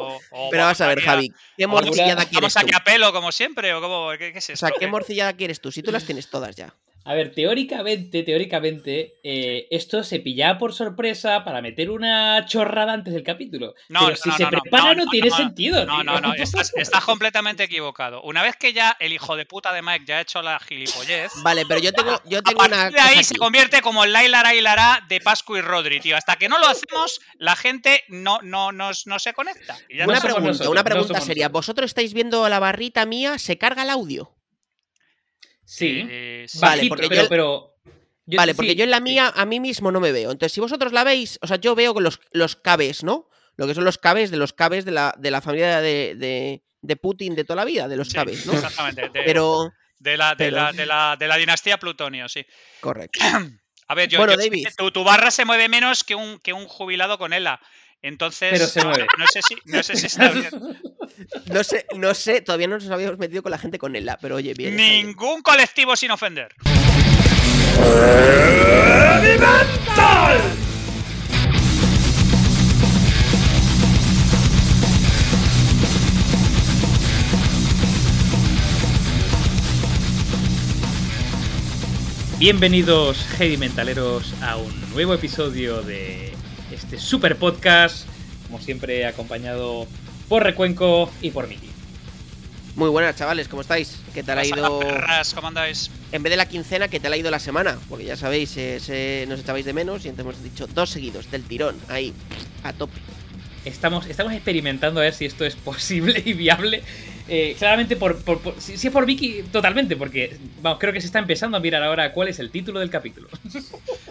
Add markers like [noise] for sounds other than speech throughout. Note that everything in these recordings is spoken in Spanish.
o, o Pero vas a ver, Javi, ¿qué morcillada quieres ¿Vamos aquí a pelo como siempre o cómo? ¿Qué, qué es O sea, ¿qué morcillada quieres tú? Si tú las tienes todas ya. A ver, teóricamente, teóricamente, eh, esto se pillaba por sorpresa para meter una chorrada antes del capítulo. No, Pero no, si no, se no, no, prepara no, no, tiene no, sentido. No, no, no, [laughs] estás, estás completamente equivocado. Una vez que ya el hijo de puta de Mike ya ha hecho la gilipollez, Vale, pero yo tengo, yo a tengo partir una de ahí cosa se aquí. convierte como el Lailara Hilará de Pascu y Rodri, tío. Hasta que no lo hacemos, la gente no, no, nos- no se conecta. Y ya No Una pregunta, nosotros, una no pregunta somos seria. nosotros. ¿Vosotros estáis viendo la barrita mía? ¿Se carga el audio? Sí, Eh, sí. Vale, bajito, porque pero, yo- pero- yo- vale, sí, porque yo en la sí. mía a mí mismo no me veo. Entonces, si vosotros la veis, o sea, yo veo con los, los cabes, ¿no? Lo que son los cabes de los cabes de la, de la familia de, de- de Putin de toda la vida, de los Sí, cabes, ¿no? Exactamente. De, Pero, de la, de, pero- la, de, la, de la dinastía Plutonio, sí. correcto. [clears throat] A ver, yo, Bueno, yo sé David. que tu, tu barra se mueve menos que un, que un jubilado con ELA. Entonces, Pero se mueve. no sé si, no sé si está bien. [laughs] No sé, no sé, todavía no nos habíamos metido con la gente con ELA, pero oye, bien. Ningún colectivo sin ofender. Bienvenidos, Heavy Mentaleros, a un nuevo episodio de este super podcast. Como siempre, acompañado por Recuenco y por Miki. Muy buenas, chavales, ¿cómo estáis? ¿Qué tal ha ido? perras, ¿Cómo andáis? En vez de la quincena, ¿qué tal ha ido la semana? Porque ya sabéis, eh, se- nos echabais de menos y entonces hemos dicho dos seguidos, del tirón, ahí, a tope. Estamos, estamos experimentando a ver si esto es posible y viable. Eh, claramente, por, por- por- si, si es por Vicky, totalmente, porque vamos, creo que se está empezando a mirar ahora cuál es el título del capítulo.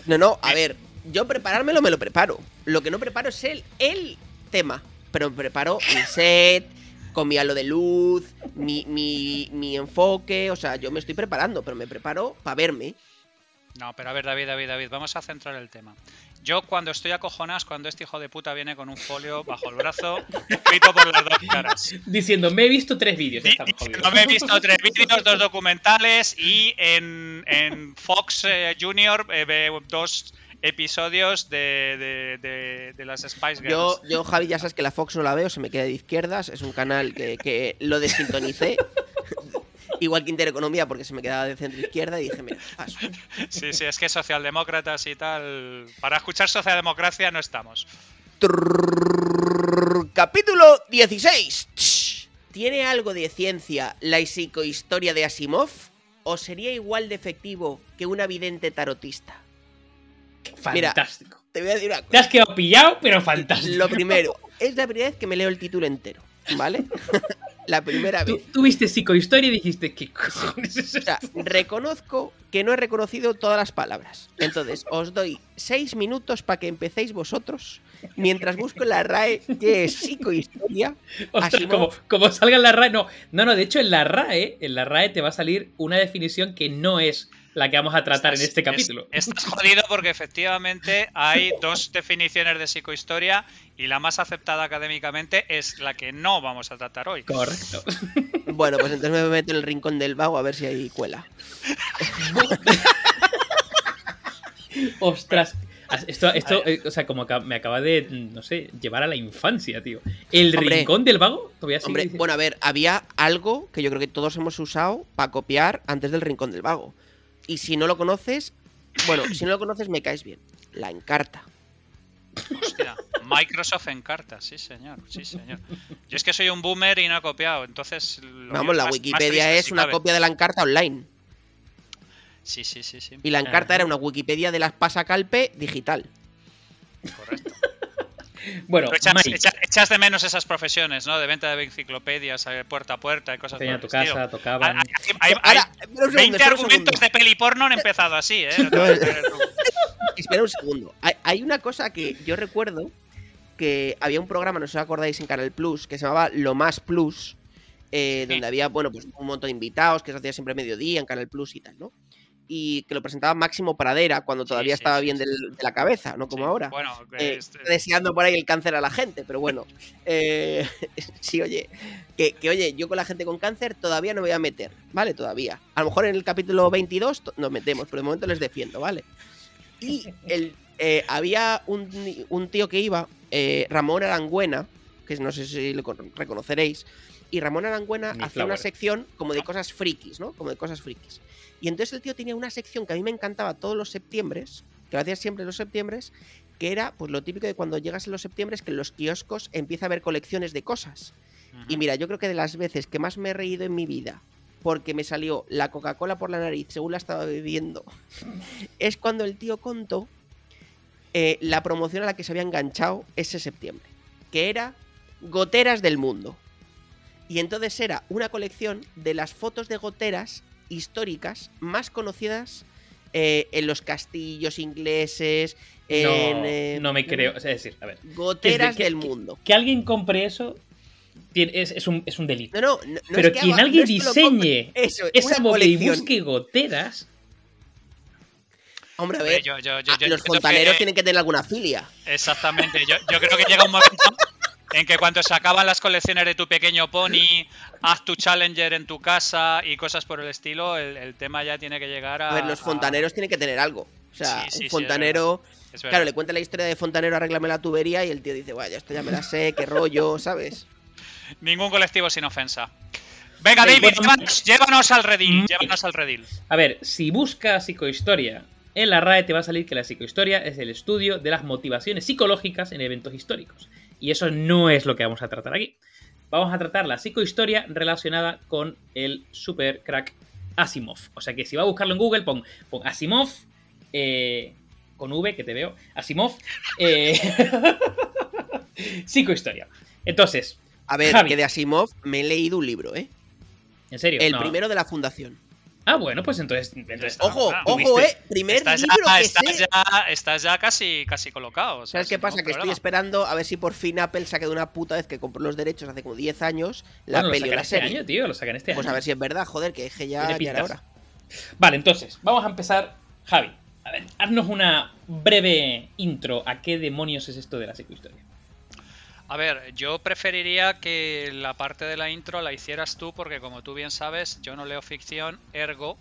No, no, a ver, yo preparármelo me lo preparo. Lo que no preparo es el, el tema. Pero me preparo mi set, con mi halo de luz, mi, mi, mi enfoque. O sea, yo me estoy preparando, pero me preparo para verme. No, pero a ver, David, David, David, vamos a centrar el tema. Yo cuando estoy acojonado es cuando este hijo de puta viene con un folio bajo el brazo, [laughs] escrito por las dos caras. Diciendo, me he visto tres vídeos. Diciendo, jodidos. me he visto [laughs] tres vídeos, dos documentales y en, en Fox eh, Junior eh, dos episodios de, de- de- de las Spice Girls. Yo, yo, Javi, ya sabes que la Fox no la veo, se me queda de izquierdas. Es un canal que, que lo desintonicé. [laughs] Igual que Intereconomía, porque se me quedaba de centro izquierda y dije, mira, paso. Sí, sí, es que socialdemócratas y tal. Para escuchar socialdemocracia no estamos. Capítulo 16. Tsh. ¿Tiene algo de ciencia la psicohistoria de Asimov? ¿O sería igual de efectivo que una vidente tarotista? Mira, Fantástico. Te voy a decir una Te cosa. has quedado pillado, pero fantástico. Lo primero, es la primera vez que me leo el título entero, ¿vale? [laughs] la primera vez. tú viste psicohistoria y dijiste, ¿qué cojones es O sea, esto? reconozco que no he reconocido todas las palabras. Entonces, os doy seis minutos para que empecéis vosotros, mientras busco en la RAE qué es psicohistoria. Ostras, Asimov. como, como salga en la RAE. No, no, no, de hecho en la RAE, en la RAE te va a salir una definición que no es la que vamos a tratar en este capítulo. es- estás jodido porque efectivamente hay dos definiciones de psicohistoria y la más aceptada académicamente es la que no vamos a tratar hoy. Correcto. [laughs] Bueno, pues entonces me meto en el rincón del vago a ver si hay cuela. [laughs] Ostras. Esto, esto eh, o sea, como me acaba de, no sé, llevar a la infancia, tío. El Hombre. rincón del vago, todavía Hombre, bueno, a ver, había algo que yo creo que todos hemos usado para copiar antes del rincón del vago. Y si no lo conoces, bueno, si no lo conoces me caes bien. La encarta. Hostia, Microsoft en cartas, sí señor, sí señor. Yo es que soy un boomer y no he copiado, entonces... Vamos, la más- más Wikipedia triste, es si una cabe. copia de la encarta online. Sí, sí, sí, sí. Y la encarta era una Wikipedia de las Pasacalpe digital. Correcto. Bueno, echas, Mike, echa- echas de menos esas profesiones, ¿no? De venta de enciclopedias, eh, puerta a puerta y cosas tenía por tu el estilo. casa, tocaban. Hay, hay- hay- Ahora, espera un segundo, 20 espera un argumentos de peli porno han empezado así, ¿eh? No tú. [laughs] Espera un segundo. Hay, hay una cosa que yo recuerdo que había un programa, no sé si os acordáis, en Canal Plus, que se llamaba Lo Más Plus, eh, Sí. donde había, bueno, pues un montón de invitados, que se hacía siempre a mediodía en Canal Plus y tal, ¿no? Y que lo presentaba Máximo Pradera cuando todavía sí, estaba bien del- de la cabeza, no como ahora. Bueno, Eh, este- deseando por ahí el cáncer a la gente, pero bueno. [laughs] eh, [laughs] sí, oye, que, que, oye, yo con la gente con cáncer todavía no me voy a meter, ¿vale? Todavía. A lo mejor en el capítulo 22 to- nos metemos, pero de momento les defiendo, ¿vale? Y el, eh, había un, un tío que iba, eh, Ramón Arangüena, que no sé si lo con- reconoceréis. Y Ramón Arangüena hacía una sección como de cosas frikis, ¿no? Como de cosas frikis. Y entonces el tío tenía una sección que a mí me encantaba todos los septiembres, que lo hacía siempre los septiembres, que era pues lo típico de cuando llegas en los septiembres que en los kioscos empieza a haber colecciones de cosas. Y mira, yo creo que de las veces que más me he reído en mi vida, porque me salió la Coca-Cola por la nariz según la estaba bebiendo, [laughs] es cuando el tío contó eh, la promoción a la que se había enganchado ese septiembre, que era Goteras del Mundo. Y entonces era una colección de las fotos de goteras históricas más conocidas eh, en los castillos ingleses, en... no, eh, no me creo. Es decir, a ver, Goteras que- del que- mundo. que alguien compre eso tiene- es, es un, es un delito. No, no, Pero es que quien haga- alguien diseñe eso, esa movida y busque goteras. Hombre, a ver, yo- yo- yo- yo los fontaneros que- tienen que tener alguna filia. Exactamente. Yo, yo creo que llega un momento en que cuando se acaban las colecciones de tu pequeño pony, haz tu challenger en tu casa y cosas por el estilo, el, el tema ya tiene que llegar a. A ver, los a- fontaneros tienen que tener algo. O sea, Sí, sí, sí, un es fontanero. es verdad. claro, le cuenta la historia de fontanero, arréglame la tubería y el tío dice, vaya, esto ya me la sé, qué rollo, [laughs] ¿sabes? Ningún colectivo sin ofensa. Venga, David, bueno, llévanos, llévanos al redil. Mm. Llévanos al redil. A ver, si buscas psicohistoria en la RAE te va a salir que la psicohistoria es el estudio de las motivaciones psicológicas en eventos históricos. Y eso no es lo que vamos a tratar aquí. Vamos a tratar la psicohistoria relacionada con el super crack Asimov. O sea que si va a buscarlo en Google, pon, pon Asimov, eh, con V, que te veo, Asimov, eh, [laughs] psicohistoria. Entonces, A ver, Javi. que de Asimov me he leído un libro, ¿eh? en serio. El no. primero de la fundación. Ah, bueno, pues entonces. entonces Ojo, ah, ojo, ¿eh? Primer Estás libro ya, que estás, sé. ya, estás ya casi, casi colocado. o sea, ¿Sabes qué pasa? Que estoy esperando a ver si por fin Apple saque de una puta vez que compró los derechos hace como 10 años la Bueno, peli o sacan la este serie. año, tío, lo sacan este Pues año. a ver si es verdad, joder, que dije ya, ya era pintas. hora. Vale, entonces, vamos a empezar. Javi, a ver, haznos una breve intro a qué demonios es esto de la psicohistoria. A ver, yo preferiría que la parte de la intro la hicieras tú, porque como tú bien sabes, yo no leo ficción, ergo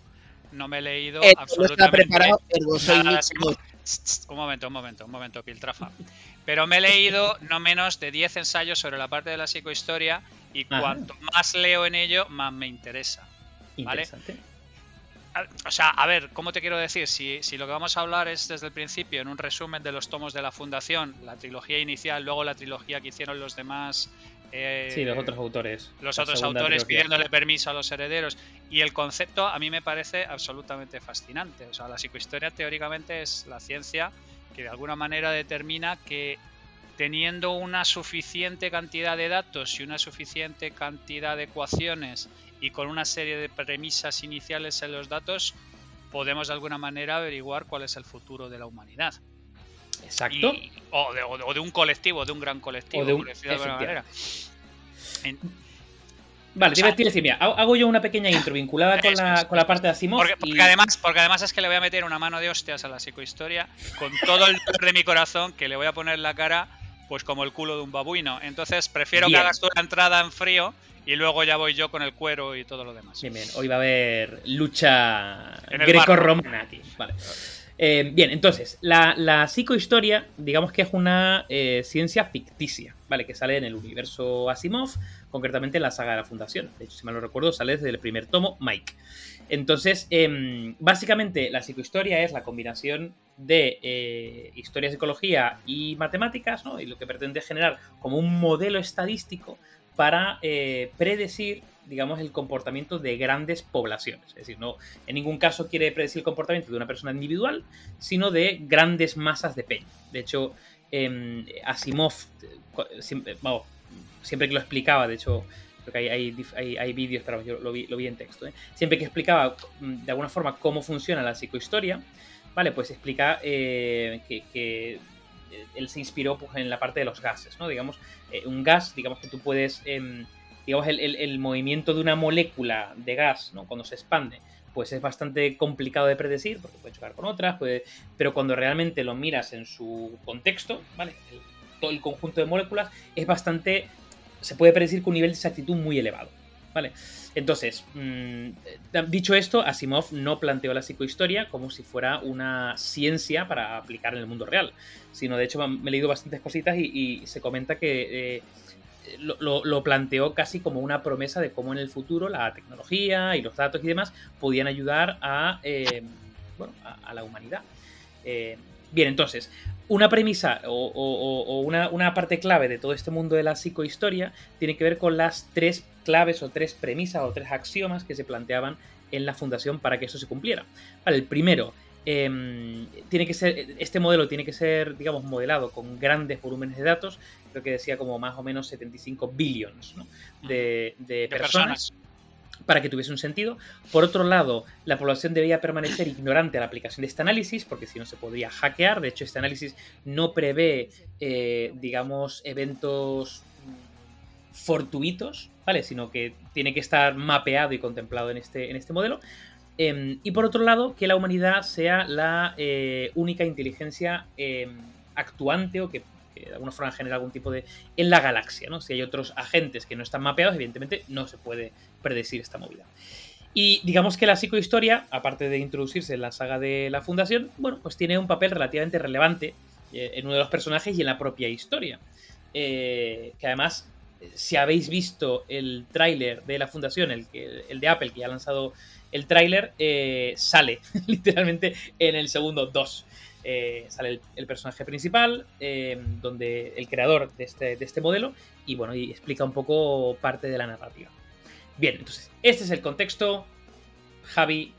no me he leído Eh, no absolutamente preparado, ergo soy nada Un momento, un momento, un momento, Piltrafa. Pero me he leído no menos de 10 ensayos sobre la parte de la psicohistoria y Ajá. cuanto más leo en ello, más me interesa. Vale. O sea, a ver, ¿cómo te quiero decir? Si, si lo que vamos a hablar es desde el principio, en un resumen de los tomos de la Fundación, la trilogía inicial, luego la trilogía que hicieron los demás. eh, Sí, los otros autores. los otros autores trilogía. pidiéndole permiso a los herederos. Y el concepto a mí me parece absolutamente fascinante. O sea, la psicohistoria teóricamente es la ciencia que de alguna manera determina que teniendo una suficiente cantidad de datos y una suficiente cantidad de ecuaciones y con una serie de premisas iniciales en los datos, podemos de alguna manera averiguar cuál es el futuro de la humanidad. Exacto. Y- o, de, o de- un colectivo, de un gran colectivo, O de un- por decirlo de alguna manera. En- Vale, o sea, decir, mira, hago yo una pequeña intro vinculada con la, con la parte de Asimov. Porque, porque y- además, porque además es que le voy a meter una mano de hostias a la psicohistoria con todo el dolor de mi corazón que le voy a poner la cara pues como el culo de un babuino. Entonces prefiero Bien. que hagas tú la entrada en frío y luego ya voy yo con el cuero y todo lo demás. Bien, bien. Hoy va a haber lucha greco-romana aquí. Vale. Eh, bien, entonces, la, la psicohistoria, digamos que es una eh, ciencia ficticia, ¿vale? Que sale en el universo Asimov, concretamente en la saga de la Fundación. De hecho, si mal no recuerdo, sale desde el primer tomo, Mike. Entonces, em, básicamente, la psicohistoria es la combinación de eh, historia, psicología y matemáticas, ¿no? Y lo que pretende generar como un modelo estadístico para eh, predecir, digamos, el comportamiento de grandes poblaciones. Es decir, no, en ningún caso quiere predecir el comportamiento de una persona individual, sino de grandes masas de peña. De hecho, em, Asimov, eh, siempre, vamos, siempre que lo explicaba, de hecho, creo que hay, hay, hay- hay vídeos, pero yo lo vi, lo vi en texto, ¿eh? siempre que explicaba mm, de alguna forma cómo funciona la psicohistoria, ¿vale? Pues explica eh, que, eh, él se inspiró pues, en la parte de los gases, ¿no? Digamos, eh, un gas, digamos que tú puedes, em, digamos, el, movimiento de una molécula de gas, ¿no? Cuando se expande, pues es bastante complicado de predecir, porque puede chocar con otras, puede- pero cuando realmente lo miras en su contexto, ¿vale? Todo el conjunto de moléculas es bastante, se puede predecir con un nivel de exactitud muy elevado, ¿vale? Entonces, mm, eh, dicho esto, Asimov no planteó la psicohistoria como si fuera una ciencia para aplicar en el mundo real, sino de hecho me he leído bastantes cositas y, y se comenta que eh, lo, planteó casi como una promesa de cómo en el futuro la tecnología y los datos y demás podían ayudar a, eh, a, la humanidad. Bien, entonces, una premisa o, una, una, parte clave de todo este mundo de la psicohistoria tiene que ver con las tres claves o tres premisas o tres axiomas que se planteaban en la fundación para que eso se cumpliera. Vale, el primero Em, tiene que ser, este modelo tiene que ser, digamos, modelado con grandes volúmenes de datos, creo que decía como más o menos 75 billones de, personas, para que tuviese un sentido. Por otro lado, la población debía permanecer ignorante a la aplicación de este análisis, porque si no se podría hackear. De hecho, este análisis no prevé, eh, digamos, eventos fortuitos, ¿vale? Sino que tiene que estar mapeado y contemplado en este, en este modelo. Em, y por otro lado, que la humanidad sea la eh, única inteligencia em, actuante o que, de alguna forma genera algún tipo de... en la galaxia, ¿no? Si hay otros agentes que no están mapeados, evidentemente no se puede predecir esta movida. Y digamos que la psicohistoria, aparte de introducirse en la saga de la Fundación, bueno, pues tiene un papel relativamente relevante eh, en uno de los personajes y en la propia historia. Eh, que además, si habéis visto el tráiler de la Fundación, el, el de Apple, que ha lanzado el tráiler eh, sale [laughs] literalmente en el segundo 2. Eh, sale el, personaje principal, donde el creador de este, de este, modelo, y bueno, y explica un poco parte de la narrativa. Bien, entonces, este es el contexto. Javi,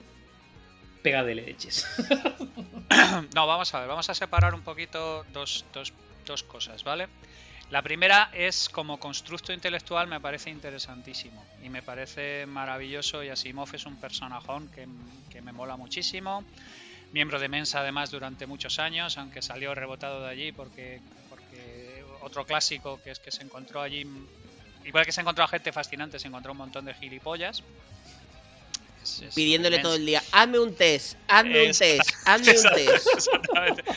pega de leches. [coughs] no, vamos a ver, vamos a separar un poquito dos, dos cosas, ¿vale? La primera es como constructo intelectual me parece interesantísimo y me parece maravilloso y Asimov es un personajón que, me mola muchísimo. Miembro de Mensa además durante muchos años, aunque salió rebotado de allí porque, porque otro clásico que es que se encontró allí, igual que se encontró a gente fascinante, se encontró un montón de gilipollas pidiéndole todo el día, hazme un test, hazme un test, hazme un test.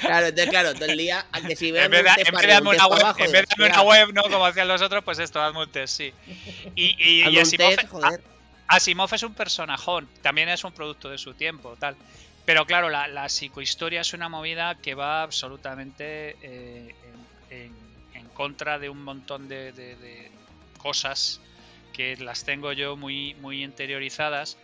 Claro, entonces, claro, todo el día, aunque si en vez de, en vez de darme una, web, en vez de una web, ¿no? Como hacían los otros, pues esto, hazme un test, sí. Y, y, Asimov, Asimov, es un personajón, también es un producto de su tiempo, tal. Pero claro, la, la psicohistoria es una movida que va absolutamente eh, en, en, contra de un montón de, de, de cosas que las tengo yo muy, muy interiorizadas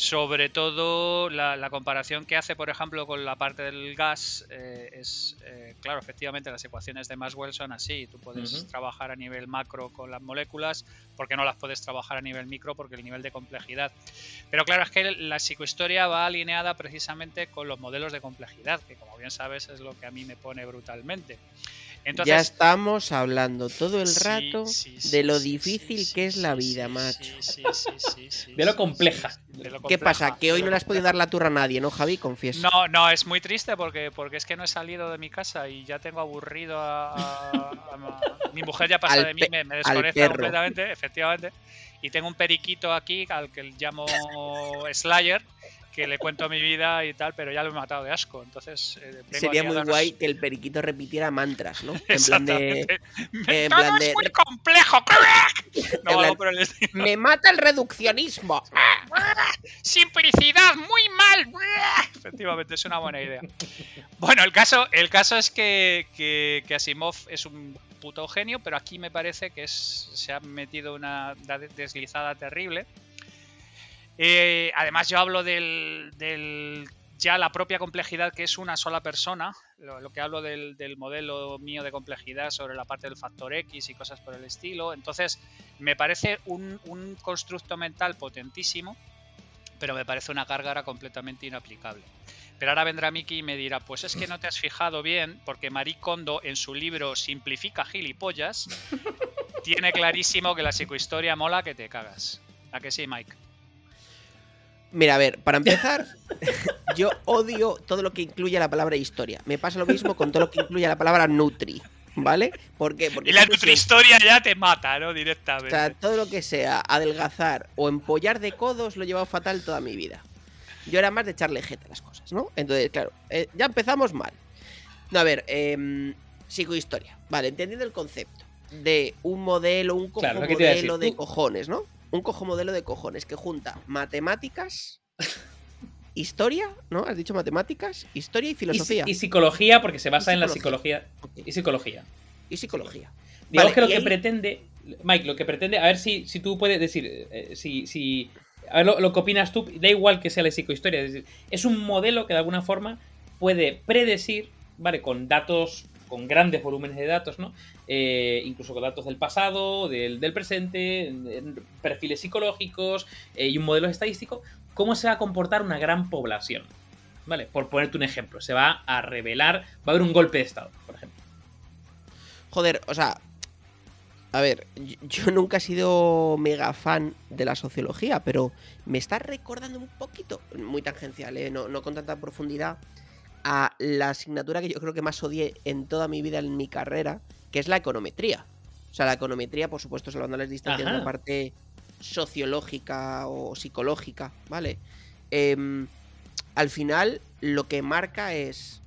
sobre todo la, comparación que hace, por ejemplo, con la parte del gas eh, es, eh, claro, efectivamente las ecuaciones de Maxwell son así. Tú puedes trabajar a nivel macro con las moléculas, porque no las puedes trabajar a nivel micro, porque el nivel de complejidad. Pero claro, es que la psicohistoria va alineada precisamente con los modelos de complejidad, que como bien sabes es lo que a mí me pone brutalmente ya estamos hablando todo el rato de lo difícil que es la vida, macho. De lo compleja. ¿Qué pasa? Que hoy no le has podido dar la turra a nadie, ¿no, Javi? Confieso. No, no, es muy triste porque, porque es que no he salido de mi casa y ya tengo aburrido a. mi mujer ya pasa de mí, me, me desconecta completamente, efectivamente. Y tengo un periquito aquí al que llamo Slayer que le cuento mi vida y tal, pero ya lo he matado de asco. Entonces, eh, sería muy guay que el periquito repitiera mantras, ¿no? [laughs] En plan de. en plan de... es muy complejo. [laughs] No, Me mata el reduccionismo. [laughs] Simplicidad, muy mal. Efectivamente, es una buena idea. Bueno, el caso, el caso es que, que, Asimov es un puto genio, pero aquí me parece que es, se ha metido una deslizada terrible eh, además, yo hablo del, ya la propia complejidad que es una sola persona, lo, que hablo del, modelo mío de complejidad sobre la parte del factor X y cosas por el estilo. Entonces, me parece un, constructo mental potentísimo, pero me parece una carga completamente inaplicable. Pero ahora vendrá Miki y me dirá, pues es que no te has fijado bien, porque Marie Kondo en su libro Simplifica gilipollas, [laughs] tiene clarísimo que la psicohistoria mola que te cagas. ¿A que sí, Mike? Mira, a ver, para [laughs] empezar, [laughs] yo odio todo lo que incluye la palabra historia. Me pasa lo mismo con todo lo que incluye la palabra nutri. ¿Vale? ¿Por qué? Porque y la historia ya te mata, ¿no? Directamente. O sea, todo lo que sea adelgazar o empollar de codos lo he llevado fatal toda mi vida. Yo era más de echarle jeta a las cosas, ¿no? Entonces, claro, eh, ya empezamos mal. No, a ver, eh, psicohistoria. Vale, entendiendo el concepto de un modelo, un cojo modelo de cojones, ¿no? Un cojo modelo de cojones que junta matemáticas, [laughs] historia, ¿no? Has dicho matemáticas, historia y filosofía. Y, psicología, porque se basa en la psicología. Y psicología. Y psicología. Digamos que lo que pretende Mike, lo que pretende, a ver si, si tú puedes decir, eh, si, si, a ver lo, que opinas tú, da igual que sea la psicohistoria, es, decir, es un modelo que de alguna forma puede predecir, ¿vale? Con datos, con grandes volúmenes de datos, ¿no? Eh, incluso con datos del pasado, del, presente, perfiles psicológicos eh, y un modelo estadístico, cómo se va a comportar una gran población. ¿Vale? Por ponerte un ejemplo, se va a revelar, va a haber un golpe de Estado, por ejemplo. Joder, o sea, a ver, yo nunca he sido mega fan de la sociología, pero me está recordando un poquito, muy tangencial, ¿eh? no, no, con tanta profundidad, a la asignatura que yo creo que más odié en toda mi vida, en mi carrera, que es la econometría. O sea, la econometría, por supuesto, salvando las distancias de la parte sociológica o psicológica, ¿vale? Em, al final, lo que marca es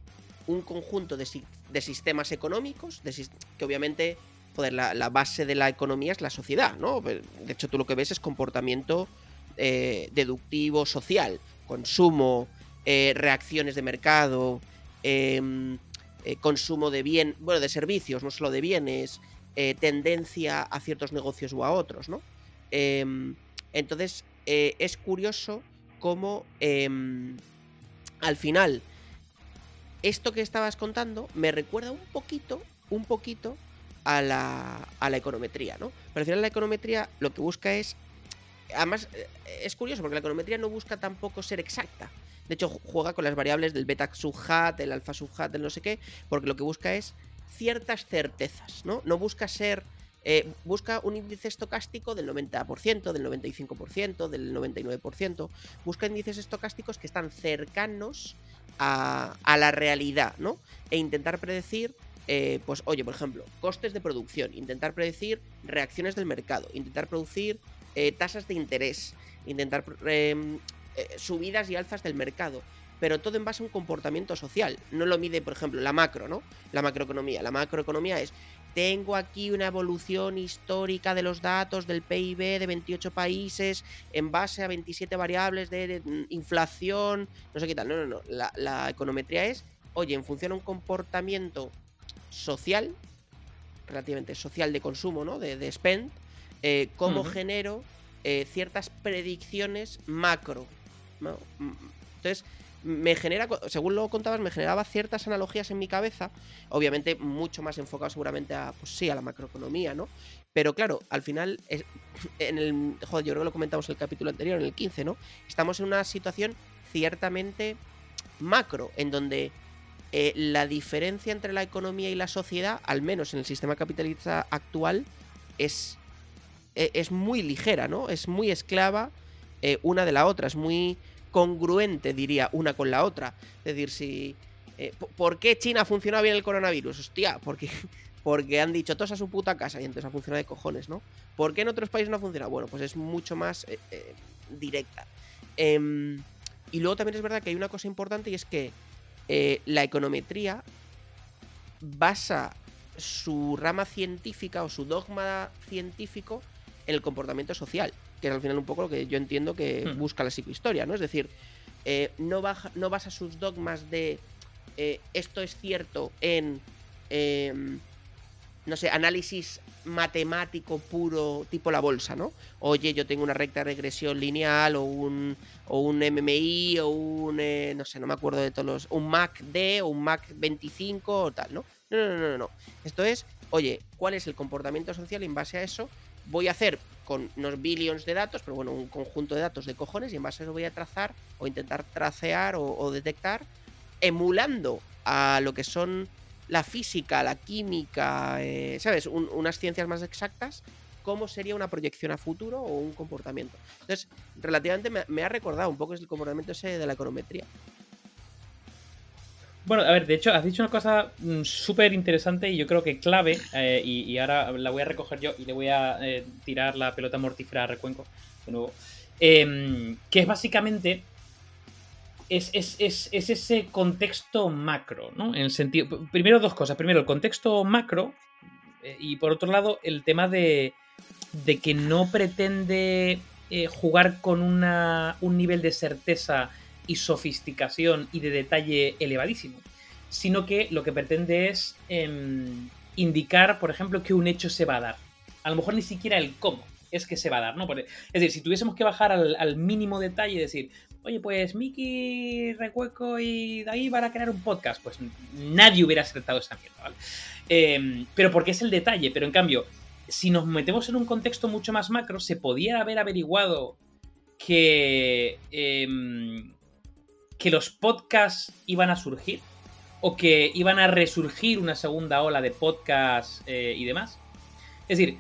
un conjunto de, de sistemas económicos, de, que obviamente joder, la, base de la economía es la sociedad, ¿no? De hecho, tú lo que ves es comportamiento eh, deductivo social, consumo, eh, reacciones de mercado, em, eh, consumo de bien, bueno, de servicios, no solo de bienes, tendencia a ciertos negocios o a otros, ¿no? Em, entonces, es curioso cómo em, al final esto que estabas contando me recuerda un poquito, un poquito a la, a la econometría, ¿no? Pero al final la econometría lo que busca es... Además, eh, es curioso porque la econometría no busca tampoco ser exacta. De hecho, juega con las variables del beta subhat, del alfa subhat, del no sé qué, porque lo que busca es ciertas certezas, ¿no? No busca ser... Eh, busca un índice estocástico del 90%, del 95%, del 99%. Busca índices estocásticos que están cercanos a, a la realidad, ¿no? E intentar predecir eh, pues oye, por ejemplo, costes de producción, intentar predecir reacciones del mercado, intentar producir eh, tasas de interés, intentar em, eh, subidas y alzas del mercado, pero todo en base a un comportamiento social. No lo mide, por ejemplo, la macro, ¿no? La macroeconomía. La macroeconomía es, tengo aquí una evolución histórica de los datos del PIB de 28 países en base a 27 variables de, mm, inflación, no sé qué tal. No, no, no. La, la econometría es, oye, en función a un comportamiento social, relativamente social de consumo, ¿no? De, spend, eh, cómo genero eh, ciertas predicciones macro. Entonces, me genera, según lo contabas, me generaba ciertas analogías en mi cabeza, obviamente mucho más enfocado seguramente a, pues sí, a la macroeconomía, ¿no? Pero claro, al final, en el, joder, yo creo que lo comentamos en el capítulo anterior, en el 15, ¿no? Estamos en una situación ciertamente macro, en donde eh, la diferencia entre la economía y la sociedad, al menos en el sistema capitalista actual, es, e, es muy ligera, ¿no? Es muy esclava eh, una de la otra, es muy congruente, diría, una con la otra. Es decir, si... Eh, ¿Por qué China ha funcionado bien el coronavirus? Hostia, porque, [laughs] porque han dicho todos a su puta casa y entonces ha funcionado de cojones, ¿no? ¿Por qué en otros países no ha funcionado? Bueno, pues es mucho más directa. Em, y luego también es verdad que hay una cosa importante y es que eh, la econometría basa su rama científica o su dogma científico en el comportamiento social, que es al final un poco lo que yo entiendo que hmm. busca la psicohistoria, ¿no? Es decir, eh, no, no basa sus dogmas de eh, esto es cierto en em, no sé, análisis matemático puro tipo la bolsa, ¿no? Oye, yo tengo una recta regresión lineal o un, o un MMI o un, eh, no sé, no me acuerdo de todos los, un MAC-D o un MAC-25 o tal, ¿no? No, no, no, no, no. Esto es, oye, ¿cuál es el comportamiento social y en base a eso voy a hacer con unos billions de datos, pero bueno, un conjunto de datos de cojones y en base a eso voy a trazar o intentar tracear o detectar emulando a lo que son la física, la química, eh, ¿sabes? unas ciencias más exactas, cómo sería una proyección a futuro o un comportamiento. Entonces, relativamente me, ha recordado un poco el comportamiento ese de la econometría. Bueno, a ver, de hecho, has dicho una cosa mm, súper interesante y yo creo que clave, eh, y, ahora la voy a recoger yo y le voy a eh, tirar la pelota mortífera a Recuenco de nuevo, em, que es básicamente es, ese contexto macro, ¿no? En el sentido. Primero, dos cosas. Primero, el contexto macro. Eh, y por otro lado, el tema de, de que no pretende jugar con una, un nivel de certeza y sofisticación y de detalle elevadísimo, sino que lo que pretende es em, indicar, por ejemplo, que un hecho se va a dar. A lo mejor ni siquiera el cómo es que se va a dar, ¿no? es decir, si tuviésemos que bajar al, mínimo detalle y decir, oye, pues Miki, Recueco y David van a crear un podcast, pues nadie hubiera acertado esa mierda, ¿vale? Em, pero porque es el detalle, pero en cambio, si nos metemos en un contexto mucho más macro, se podía haber averiguado que, em, que los podcasts iban a surgir o que iban a resurgir una segunda ola de podcasts eh, y demás. Es decir,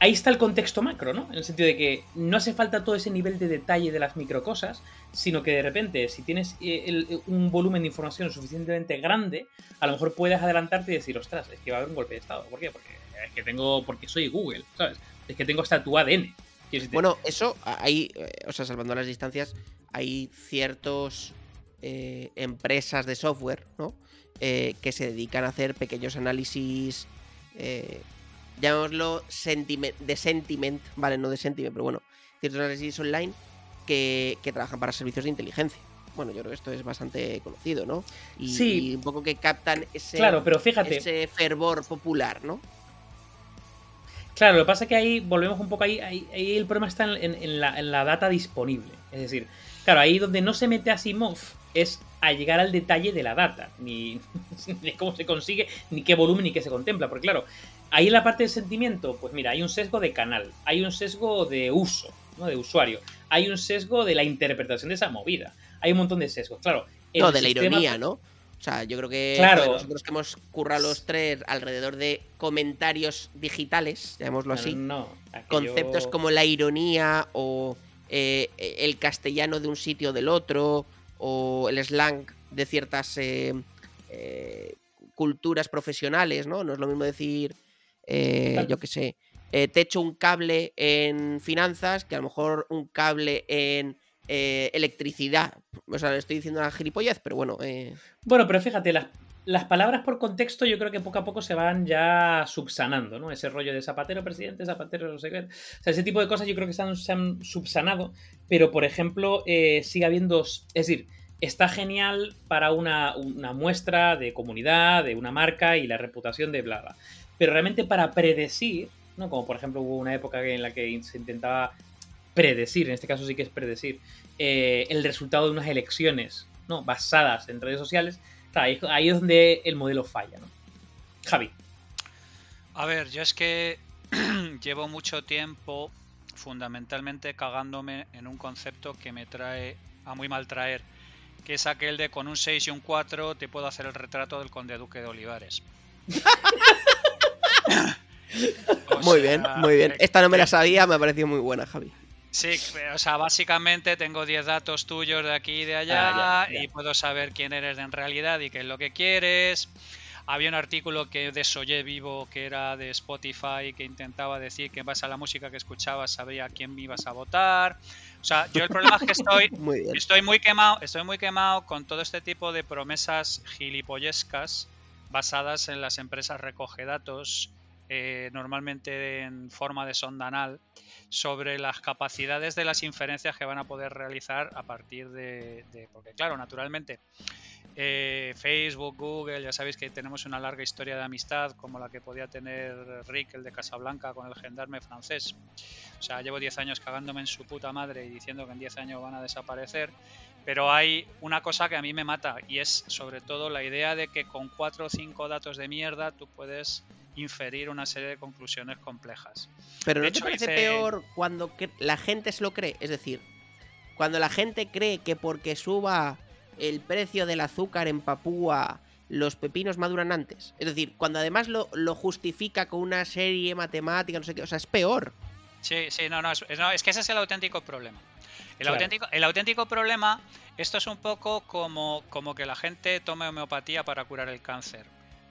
ahí está el contexto macro, ¿no? En el sentido de que no hace falta todo ese nivel de detalle de las microcosas, sino que de repente, si tienes eh, un volumen de información suficientemente grande, a lo mejor puedes adelantarte y decir, ostras, es que va a haber un golpe de estado. ¿Por qué? Porque es que tengo, porque soy Google, ¿sabes? Es que tengo hasta tu ADN. Bueno, eso, eh, o sea, salvando las distancias, hay ciertos eh, empresas de software, ¿no? que se dedican a hacer pequeños análisis llamémoslo de sentiment, vale, no de sentiment, pero bueno, ciertos análisis online que, trabajan para servicios de inteligencia. Bueno, yo creo que esto es bastante conocido, ¿no? Y, sí. un poco que captan ese, claro, pero fíjate. ese fervor popular, ¿no? Claro, lo que pasa es que ahí volvemos un poco ahí, ahí, el problema está en, la, en, la, data disponible. Es decir, claro, ahí donde no se mete Asimov es a llegar al detalle de la data, ni, [laughs] ni cómo se consigue, ni qué volumen, ni qué se contempla. Porque claro, Ahí en la parte del sentimiento, pues mira, hay un sesgo de canal, hay un sesgo de uso, ¿no? De usuario, hay un sesgo de la interpretación de esa movida, hay un montón de sesgos, claro. No, de la ironía, ¿no? O sea, yo creo que claro. nosotros que hemos currado los tres alrededor de comentarios digitales, llamémoslo así, no, conceptos como la ironía o eh, el castellano de un sitio o del otro, o el slang de ciertas eh, eh, culturas profesionales, ¿no? No es lo mismo decir eh, yo qué sé, te echo un cable en finanzas que a lo mejor un cable en electricidad. O sea, le estoy diciendo una gilipollez, pero bueno. Bueno, pero fíjate, las, las palabras por contexto yo creo que poco a poco se van ya subsanando, ¿no? Ese rollo de zapatero presidente, zapatero no sé qué. O sea, ese tipo de cosas yo creo que se han, se han subsanado, pero por ejemplo, sigue habiendo. Es decir, está genial para una, una, muestra de comunidad, de una marca y la reputación de bla, bla. Pero realmente para predecir, ¿no? Como por ejemplo hubo una época en la que se intentaba predecir, en este caso sí que es predecir, eh, el resultado de unas elecciones, ¿no? Basadas en redes sociales, ahí, es donde el modelo falla, ¿no? Javi. A ver, yo es que [clears throat] llevo mucho tiempo fundamentalmente cagándome en un concepto que me trae a muy mal traer, que es aquel de con un 6 y un 4 te puedo hacer el retrato del conde duque de Olivares. [laughs] [laughs] muy bien, muy bien. Esta no me la sabía, me ha parecido muy buena, Javi. Sí, o sea, básicamente tengo 10 datos tuyos de aquí y de allá ah, y puedo saber quién eres en realidad y qué es lo que quieres. Había un artículo que desoyé vivo que era de Spotify que intentaba decir que en base a la música que escuchabas sabía a quién me ibas a votar. O sea, yo el problema es que estoy [laughs] muy estoy muy quemado, estoy muy quemado con todo este tipo de promesas gilipollescas basadas en las empresas recoge datos, eh, normalmente en forma de sonda anal, sobre las capacidades de las inferencias que van a poder realizar a partir de... porque claro, naturalmente, eh, Facebook, Google, ya sabéis que tenemos una larga historia de amistad como la que podía tener Rick, el de Casablanca, con el gendarme francés. O sea, llevo 10 años cagándome en su puta madre y diciendo que en 10 años van a desaparecer. Pero hay una cosa que a mí me mata y es sobre todo la idea de que con cuatro o cinco datos de mierda tú puedes inferir una serie de conclusiones complejas. Pero ¿no te parece peor cuando la gente se lo cree? Es decir, cuando la gente cree que porque suba el precio del azúcar en Papúa los pepinos maduran antes. Es decir, cuando además lo, justifica con una serie matemática, no sé qué, o sea, es peor. Sí, sí, no, no, es que ese es el auténtico problema. El, auténtico, el auténtico problema, esto es un poco como, como que la gente tome homeopatía para curar el cáncer.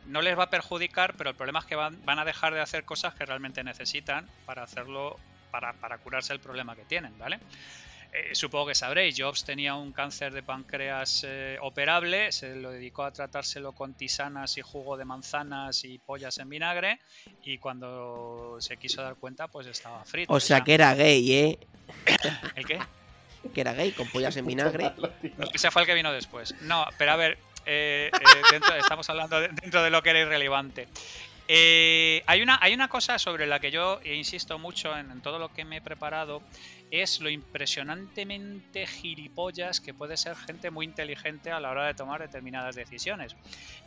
No les va a perjudicar, pero el problema es que van, van a dejar de hacer cosas que realmente necesitan para hacerlo, para, para curarse el problema que tienen, ¿vale? Eh, supongo que sabréis, Jobs tenía un cáncer de páncreas eh, operable, se lo dedicó a tratárselo con tisanas y jugo de manzanas y pollas en vinagre y cuando se quiso dar cuenta pues estaba frito. O sea que era gay, ¿eh? ¿El qué? que era gay, con pollas en [laughs] vinagre. Ese fue el que vino después. No, pero a ver, eh, eh, estamos hablando dentro de lo que era irrelevante. Eh, hay, una, hay una cosa sobre la que yo insisto mucho en, todo lo que me he preparado, es lo impresionantemente gilipollas que puede ser gente muy inteligente a la hora de tomar determinadas decisiones.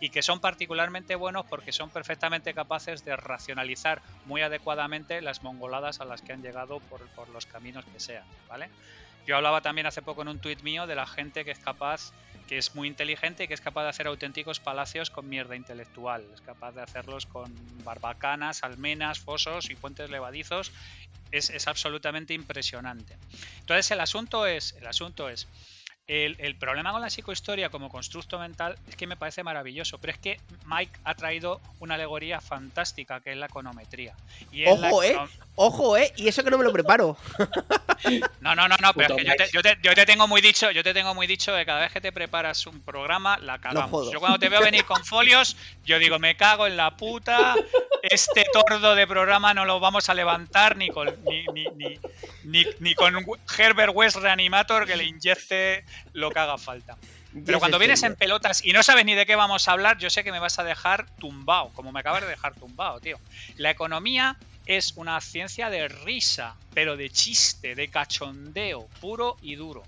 Y que son particularmente buenos porque son perfectamente capaces de racionalizar muy adecuadamente las mongoladas a las que han llegado por, por los caminos que sean, ¿vale? Yo hablaba también hace poco en un tuit mío de la gente que es capaz, que es muy inteligente y que es capaz de hacer auténticos palacios con mierda intelectual. Es capaz de hacerlos con barbacanas, almenas, fosos y puentes levadizos. Es, es absolutamente impresionante. Entonces el asunto es, el asunto es, el, problema con la psicohistoria como constructo mental es que me parece maravilloso, pero es que Mike ha traído una alegoría fantástica que es la econometría. Ojo, eh, ojo, eh, y eso que no me lo preparo. [laughs] No, no, no, no, pero es que yo te, tengo muy dicho, yo te tengo muy dicho que cada vez que te preparas un programa, la cagamos. yo cuando te veo venir con folios, yo digo, me cago en la puta, este tordo de programa no lo vamos a levantar ni con ni, ni, ni, ni con Herbert West Reanimator que le inyecte lo que haga falta. Pero cuando vienes en pelotas y no sabes ni de qué vamos a hablar, yo sé que me vas a dejar tumbado, como me acabas de dejar tumbado, tío. La economía es una ciencia de risa, pero de chiste, de cachondeo, puro y duro.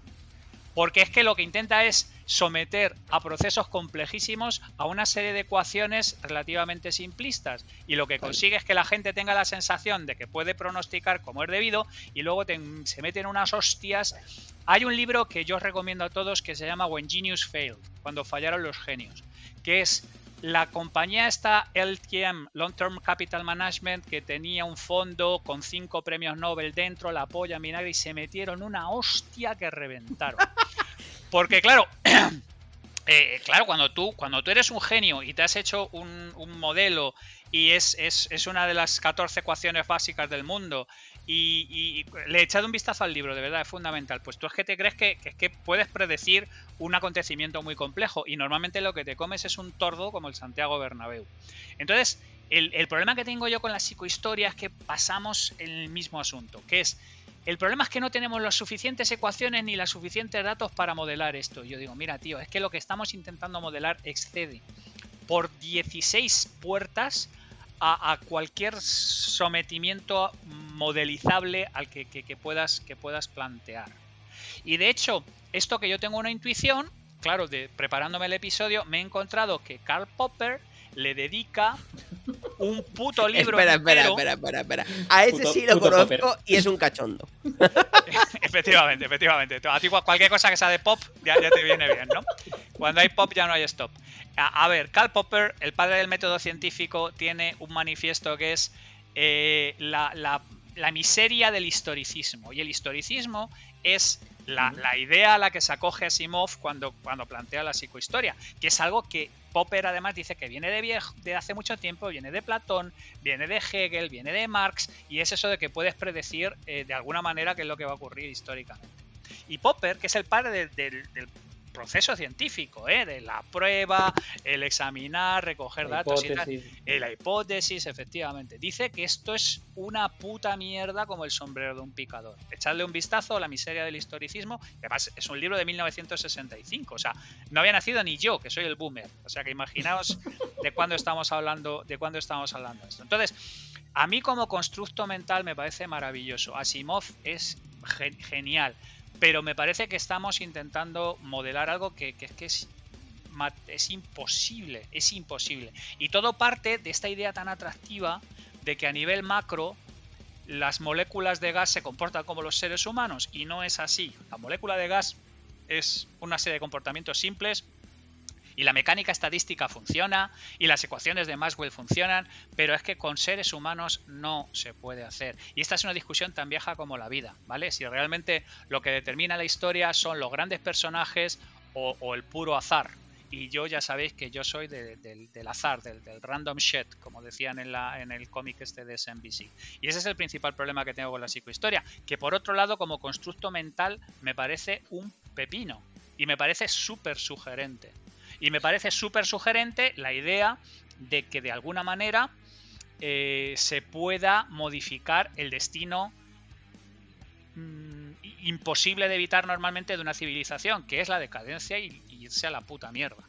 Porque es que lo que intenta es someter a procesos complejísimos a una serie de ecuaciones relativamente simplistas. Y lo que consigue es que la gente tenga la sensación de que puede pronosticar como es debido y luego se meten unas hostias. Hay un libro que yo os recomiendo a todos que se llama When Genius Failed, cuando fallaron los genios, que es la compañía esta LTM, Long Term Capital Management, que tenía un fondo con cinco premios Nobel dentro, la polla vinagre, y se metieron una hostia que reventaron. [laughs] Porque claro, [clears throat] eh, claro, cuando tú, cuando tú eres un genio y te has hecho un, modelo y es, es, una de las 14 ecuaciones básicas del mundo y, le he echado un vistazo al libro, de verdad, es fundamental. Pues tú es que te crees que, que, que puedes predecir un acontecimiento muy complejo y normalmente lo que te comes es un tordo como el Santiago Bernabéu. Entonces, el, el problema que tengo yo con la psicohistoria es que pasamos en el mismo asunto, que es el problema es que no tenemos las suficientes ecuaciones ni los suficientes datos para modelar esto. Yo digo, mira, tío, es que lo que estamos intentando modelar excede por 16 puertas a, cualquier sometimiento modelizable al que, puedas, que puedas plantear. Y de hecho, esto que yo tengo una intuición, claro, de, preparándome el episodio, me he encontrado que Karl Popper le dedica un puto [laughs] libro. espera, espera, espera, espera, espera. A ese sí lo conozco y es un cachondo. [laughs] efectivamente, efectivamente. A ti cualquier cosa que sea de pop ya, te viene bien, ¿no? Cuando hay pop ya no hay stop. A, ver, Karl Popper, el padre del método científico, tiene un manifiesto que es eh, la, la miseria del historicismo. Y el historicismo es la, idea a la que se acoge Asimov cuando, cuando plantea la psicohistoria, que es algo que Popper además dice que viene de, viejo, de hace mucho tiempo, viene de Platón, viene de Hegel, viene de Marx, y es eso de que puedes predecir eh, de alguna manera qué es lo que va a ocurrir históricamente. Y Popper, que es el padre del proceso científico, ¿eh? de la prueba, el examinar, recoger datos y tal. Eh, la hipótesis, efectivamente. Dice que esto es una puta mierda como el sombrero de un picador. Echadle un vistazo a la miseria del historicismo. Además, es un libro de 1965. O sea, no había nacido ni yo, que soy el boomer. O sea, que imaginaos de cuándo estamos hablando, de cuándo estamos hablando esto. Entonces, a mí como constructo mental me parece maravilloso. Asimov es genial pero me parece que estamos intentando modelar algo que, que, es, es imposible, es imposible. Y todo parte de esta idea tan atractiva de que a nivel macro las moléculas de gas se comportan como los seres humanos y no es así. La molécula de gas es una serie de comportamientos simples y la mecánica estadística funciona y las ecuaciones de Maxwell funcionan, pero es que con seres humanos no se puede hacer. Y esta es una discusión tan vieja como la vida, ¿vale? Si realmente lo que determina la historia son los grandes personajes o, el puro azar. Y yo ya sabéis que yo soy del azar, del, random shit, como decían en, la, en el cómic este de SNBC. Y ese es el principal problema que tengo con la psicohistoria, que por otro lado como constructo mental me parece un pepino y me parece súper sugerente. Y me parece súper sugerente la idea de que de alguna manera eh, se pueda modificar el destino mm, imposible de evitar normalmente de una civilización, que es la decadencia y, irse a la puta mierda.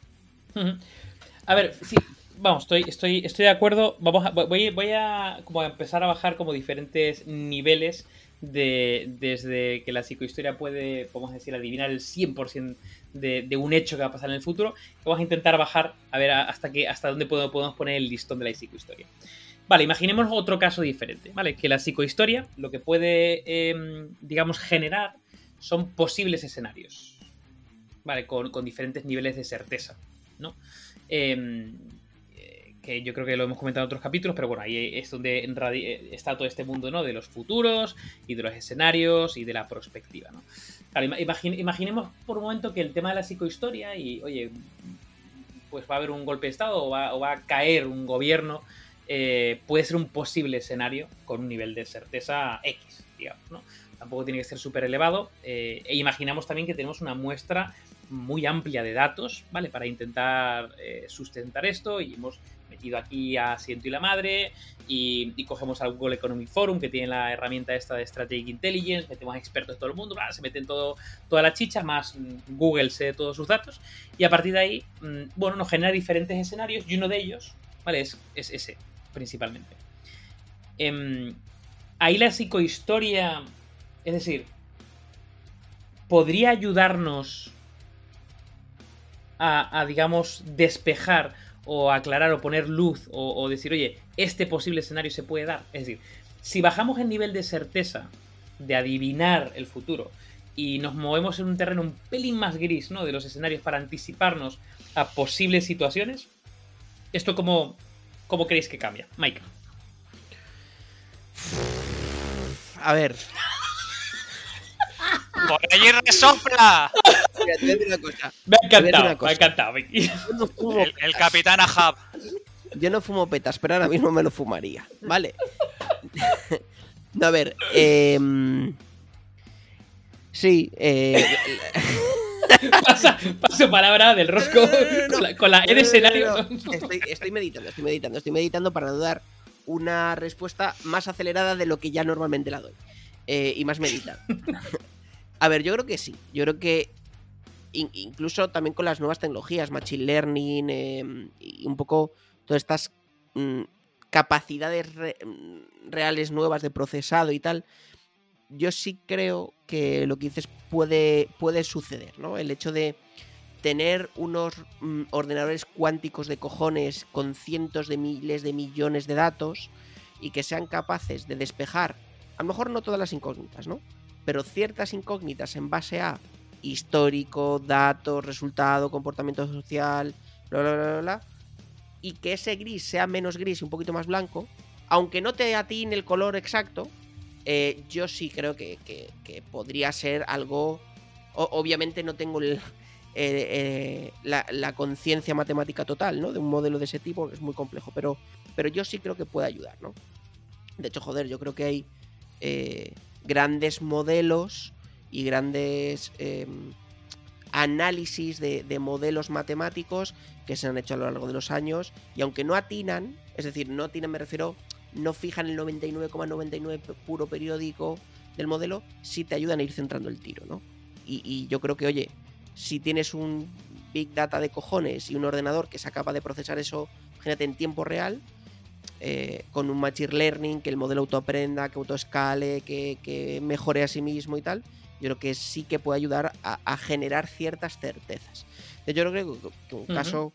A ver, sí, vamos, estoy, estoy, estoy de acuerdo. Vamos a, voy, voy a, como a empezar a bajar como diferentes niveles de, desde que la psicohistoria puede, vamos decir, adivinar el 100% de, de, un hecho que va a pasar en el futuro. Vamos a intentar bajar a ver hasta, que, hasta dónde podemos, podemos poner el listón de la psicohistoria. Vale, imaginemos otro caso diferente, ¿vale? Que la psicohistoria lo que puede, eh, digamos, generar son posibles escenarios, ¿vale? Con, con diferentes niveles de certeza, ¿no? Eh, que yo creo que lo hemos comentado en otros capítulos, pero bueno, ahí es donde eh, está todo este mundo, ¿no? De los futuros y de los escenarios y de la perspectiva, ¿no? Claro, imaginemos por un momento que el tema de la psicohistoria y, oye, pues va a haber un golpe de Estado o va, va a caer un gobierno, eh, puede ser un posible escenario con un nivel de certeza X, digamos, ¿no? Tampoco tiene que ser súper elevado. Eh, e imaginamos también que tenemos una muestra muy amplia de datos, ¿vale? Para intentar sustentar esto y hemos metido aquí a Siento y la Madre y, cogemos al Google Economic Forum que tiene la herramienta esta de Strategic Intelligence, metemos a expertos de todo el mundo, se meten todo, toda la chicha, más Google sé todos sus datos y a partir de ahí, mm, bueno, nos genera diferentes escenarios y uno de ellos, ¿vale? Es, es ese, principalmente. Em, ahí la psicohistoria, es decir, podría ayudarnos a, a, digamos, despejar o aclarar o poner luz o, decir, oye, este posible escenario se puede dar. Es decir, si bajamos el nivel de certeza de adivinar el futuro y nos movemos en un terreno un pelín más gris, ¿no? De los escenarios para anticiparnos a posibles situaciones, ¿esto cómo, cómo creéis que cambia? Mike. A ver, ¡Por allí resopla! Mira, te voy a decir una cosa. Me ha encantado, me ha encantado. Yo no fumo, El, el capitán Ahab. yo no fumo petas, pero ahora mismo me lo fumaría, ¿vale? [laughs] no, a ver, eh, sí, eh, [laughs] Pasa, paso palabra del rosco No, no, no, no. con la, con la E no, no, escenario. Estoy, estoy meditando, estoy meditando, estoy meditando para dar una respuesta más acelerada de lo que ya normalmente la doy. Eh, y más meditada. [laughs] A ver, yo creo que sí. Yo creo que in- incluso también con las nuevas tecnologías, Machine Learning eh, y un poco todas estas mm, capacidades mm, reales nuevas de procesado y tal, yo sí creo que lo que dices puede, puede suceder, ¿no? El hecho de tener unos mm, ordenadores cuánticos de cojones con cientos de miles de millones de datos y que sean capaces de despejar, a lo mejor no todas las incógnitas, ¿no? Pero ciertas incógnitas en base a histórico, datos, resultado, comportamiento social, bla, bla, bla, bla, y que ese gris sea menos gris y un poquito más blanco, aunque no te atine el color exacto, eh, yo sí creo que, que- podría ser algo... obviamente no tengo [laughs] eh, eh, la, la conciencia matemática total, ¿no? De un modelo de ese tipo, es muy complejo, pero, pero yo sí creo que puede ayudar, ¿no? De hecho, joder, yo creo que hay eh, grandes modelos y grandes eh, análisis de, de modelos matemáticos que se han hecho a lo largo de los años y aunque no atinan, es decir, no atinan, me refiero, no fijan el 99,99 p- puro periódico del modelo, sí te ayudan a ir centrando el tiro, ¿no? Y, yo creo que, oye, si tienes un big data de cojones y un ordenador que sea capaz de procesar eso, imagínate, en tiempo real, eh, con un machine learning, que el modelo autoaprenda, que autoescale, que, que mejore a sí mismo y tal, yo creo que sí que puede ayudar a, a generar ciertas certezas. Yo creo que, que un caso,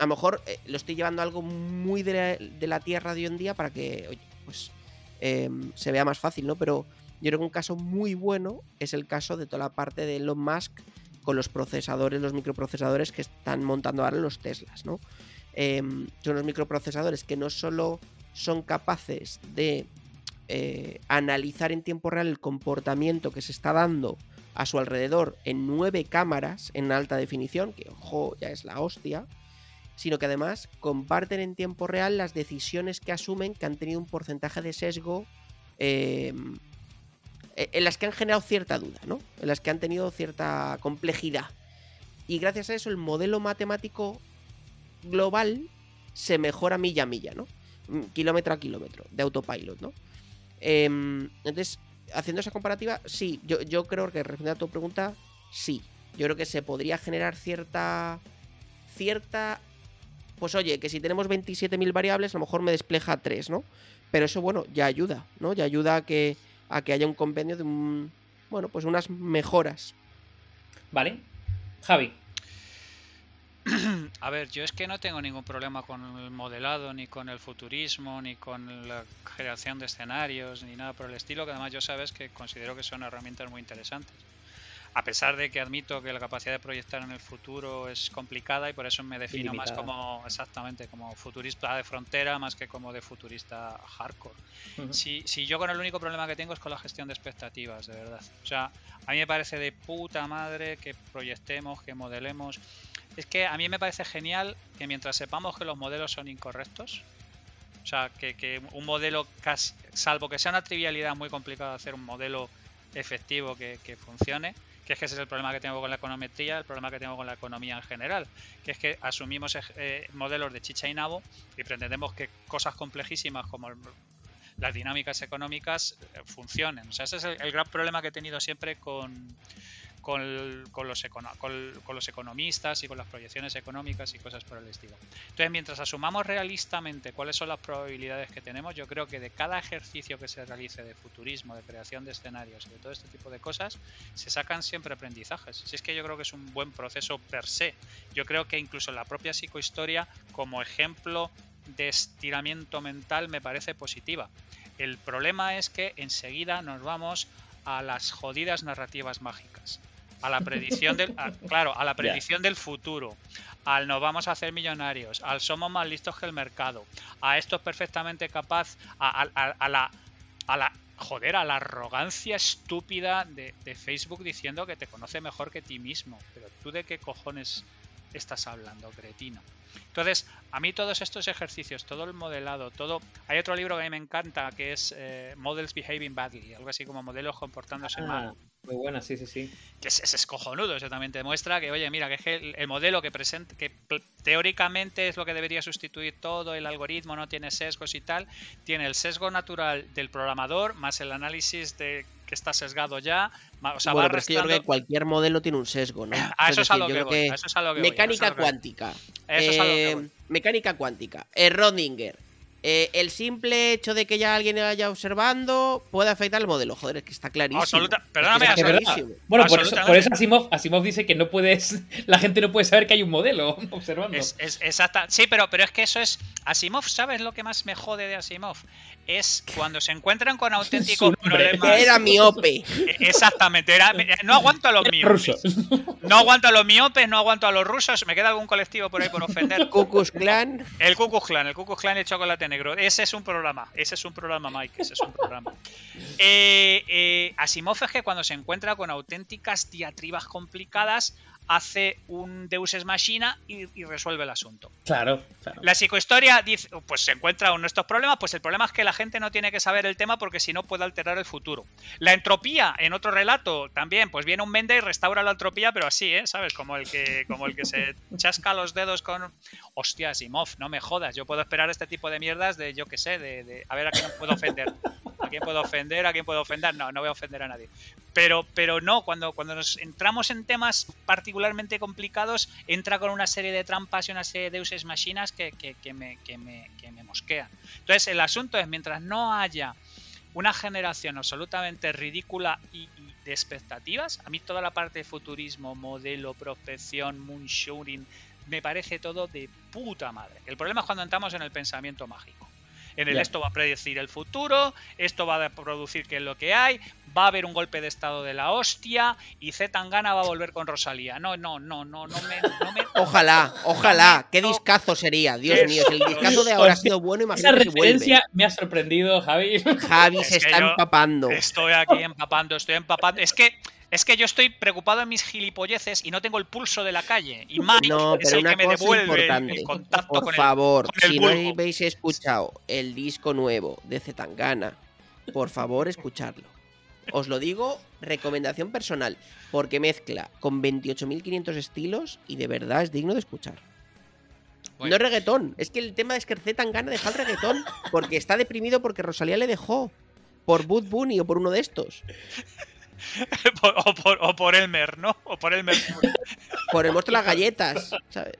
a lo mejor eh, lo estoy llevando a algo muy de la, de la tierra de hoy en día para que, oye, pues em, se vea más fácil, ¿no? Pero yo creo que un caso muy bueno es el caso de toda la parte de Elon Musk con los procesadores, los microprocesadores que están montando ahora los Teslas, ¿no? Em, son los microprocesadores que no solo son capaces de eh, analizar en tiempo real el comportamiento que se está dando a su alrededor en nueve cámaras en alta definición, que ojo, ya es la hostia, sino que además comparten en tiempo real las decisiones que asumen que han tenido un porcentaje de sesgo eh, en las que han generado cierta duda, ¿no? En las que han tenido cierta complejidad. Y gracias a eso el modelo matemático global se mejora milla a milla, ¿no? Mm, Kilómetro a kilómetro de autopilot, ¿no? Em, entonces, haciendo esa comparativa, sí, yo, yo creo que respondiendo a tu pregunta, sí. Yo creo que se podría generar cierta. cierta pues oye, que si tenemos 27.000 variables, a lo mejor me despleja 3, ¿no? Pero eso, bueno, ya ayuda, ¿no? Ya ayuda a que, a que haya un convenio de un, bueno, pues unas mejoras. Vale. Javi. [clears throat] A ver, yo es que no tengo ningún problema con el modelado, ni con el futurismo, ni con la creación de escenarios, ni nada por el estilo, que además yo sabes que considero que son herramientas muy interesantes. A pesar de que admito que la capacidad de proyectar en el futuro es complicada y por eso me defino más como exactamente como futurista de frontera más que como de futurista hardcore. si, si yo con el único problema que tengo es con la gestión de expectativas, de verdad. O sea, a mí me parece de puta madre que proyectemos, que modelemos es que a mí me parece genial que mientras sepamos que los modelos son incorrectos, o sea, que, un modelo, casi, salvo que sea una trivialidad muy complicada hacer un modelo efectivo que, funcione, que es que ese es el problema que tengo con la econometría, el problema que tengo con la economía en general, que es que asumimos eh, modelos de chicha y nabo y pretendemos que cosas complejísimas como las dinámicas económicas eh, funcionen. O sea, ese es el gran problema que he tenido siempre con, con, los con, los economistas y con las proyecciones económicas y cosas por el estilo. Entonces, mientras asumamos realistamente cuáles son las probabilidades que tenemos, yo creo que de cada ejercicio que se realice de futurismo, de creación de escenarios y de todo este tipo de cosas, se sacan siempre aprendizajes. Si es que yo creo que es un buen proceso per se. Yo creo que incluso la propia psicohistoria, como ejemplo de estiramiento mental, me parece positiva. El problema es que enseguida nos vamos a las jodidas narrativas mágicas a la predicción del, claro, a la predicción del futuro, al nos vamos a hacer millonarios, al somos más listos que el mercado, a esto es perfectamente capaz, a, la, a la joder, a la arrogancia estúpida de, de, Facebook diciendo que te conoce mejor que ti mismo. Pero tú de qué cojones estás hablando, cretino. Entonces, a mí todos estos ejercicios, todo el modelado, todo... Hay otro libro que a mí me encanta que es eh, Models Behaving Badly, algo así como modelos comportándose ah, mal. Muy buena, sí, sí, sí. Que es, es cojonudo, eso también te muestra que, oye, mira, que el, modelo que presenta, que teóricamente es lo que debería sustituir todo, el algoritmo no tiene sesgos y tal, tiene el sesgo natural del programador más el análisis de que está sesgado ya. O sea, bueno, yo creo que cualquier modelo tiene un sesgo, ¿no? A eso, es, a lo que voy, es Mecánica cuántica. Eso es voy. Mecánica cuántica. Eh, Rodinger. Eh, el simple hecho de que ya alguien vaya observando puede afectar al modelo. Joder, es que está clarísimo. Absoluta, perdóname, Bueno, por eso, por eso, Asimov, dice que no puedes. [laughs] La gente no puede saber que hay un modelo [laughs] observando. Es, exacta. Sí, pero, pero es que eso es. Asimov, ¿sabes lo que más me jode de Asimov? Es cuando se encuentran con [laughs] auténticos problemas. Era miope. E, exactamente. Era, [laughs] no aguanto a los miopes. No aguanto a los miopes, no aguanto a los rusos. Me queda algún colectivo por ahí por ofender. [laughs] Cucus Clan. El Cucus Clan, el Cucus Clan hecho chocolate negro. Ese es un programa, ese es un programa, Mike, ese es un programa. Eh, eh, Asimov es que cuando se encuentra con auténticas diatribas complicadas, hace un Deus Ex Machina y, resuelve el asunto. Claro, La psicohistoria dice, pues se encuentra uno de estos problemas, pues el problema es que la gente no tiene que saber el tema porque si no puede alterar el futuro. La entropía, en otro relato, también, pues viene un Mende y restaura la entropía, pero así, ¿eh? ¿Sabes? Como el que, como el que se chasca los dedos con. Hostia, Simov, no me jodas. Yo puedo esperar este tipo de mierdas de, yo qué sé, de, de, a ver a quién puedo ofender. ¿A quién puedo ofender? ¿A quién puedo ofender? No, no voy a ofender a nadie. Pero, pero no, cuando, cuando nos entramos en temas particularmente complicados, entra con una serie de trampas y una serie de deuses machinas que, que, me, que, me, que me mosquean. Entonces, el asunto es, mientras no haya una generación absolutamente ridícula y, de expectativas, a mí toda la parte de futurismo, modelo, prospección, moonshooting, me parece todo de puta madre. El problema es cuando entramos en el pensamiento mágico. En el esto va a predecir el futuro, esto va a producir qué es lo que hay, va a haber un golpe de estado de la hostia y Z Tangana va a volver con Rosalía. No, no, no, no, no me. [laughs] Ojalá, ojalá. Qué discazo sería, Dios mío. Si el discazo de ahora ha sido bueno, imagínate. Esa referencia me ha sorprendido, Javi. [laughs] Javi se está empapando. Estoy aquí empapando, estoy empapando. Es que es que yo estoy preocupado en mis gilipolleces y no tengo el pulso de la calle. Y Mike es el que me devuelve el contacto por con favor, el, si no habéis escuchado el disco nuevo de Zetangana, por favor, escucharlo. Os lo digo, recomendación personal, porque mezcla con 28.500 estilos y de verdad es digno de escuchar. No es reggaetón, es que el tema es que Zetangana deja el reggaetón porque está deprimido porque Rosalía le dejó. Por Bud Bunny o por uno de estos. [laughs] o, por, o por Elmer, ¿no? O por Elmer. por el monstruo de las galletas, ¿sabes?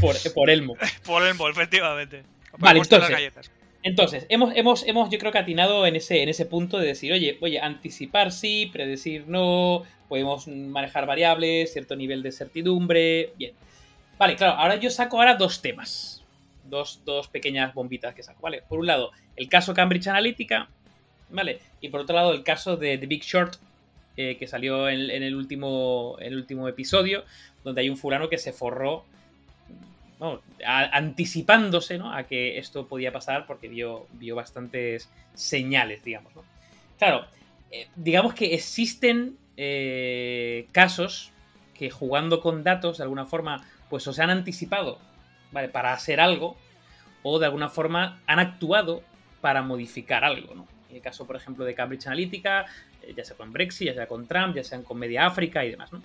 por, por Elmo. Por Elmo, efectivamente. Vale, entonces, entonces, hemos, hemos, hemos, yo creo que atinado en ese, en ese punto de decir, oye, oye, anticipar sí, predecir no, podemos manejar variables, cierto nivel de certidumbre, bien. Vale, claro, ahora yo saco ahora dos temas, dos, dos pequeñas bombitas que saco, ¿vale? Por un lado, el caso Cambridge Analytica, ¿vale? Y por otro lado, el caso de The Big Short, eh, que salió en, en, el último, en el último episodio, donde hay un fulano que se forró anticipándose a que esto podía pasar porque vio, vio bastantes señales, digamos. Claro, eh, digamos que existen eh, casos que jugando con datos, de alguna forma, pues o se han anticipado ¿vale? para hacer algo, o de alguna forma han actuado para modificar algo. ¿no? En el caso, por ejemplo, de Cambridge Analytica, eh, ya sea con Brexit, ya sea con Trump, ya sea con Media África y demás. ¿no?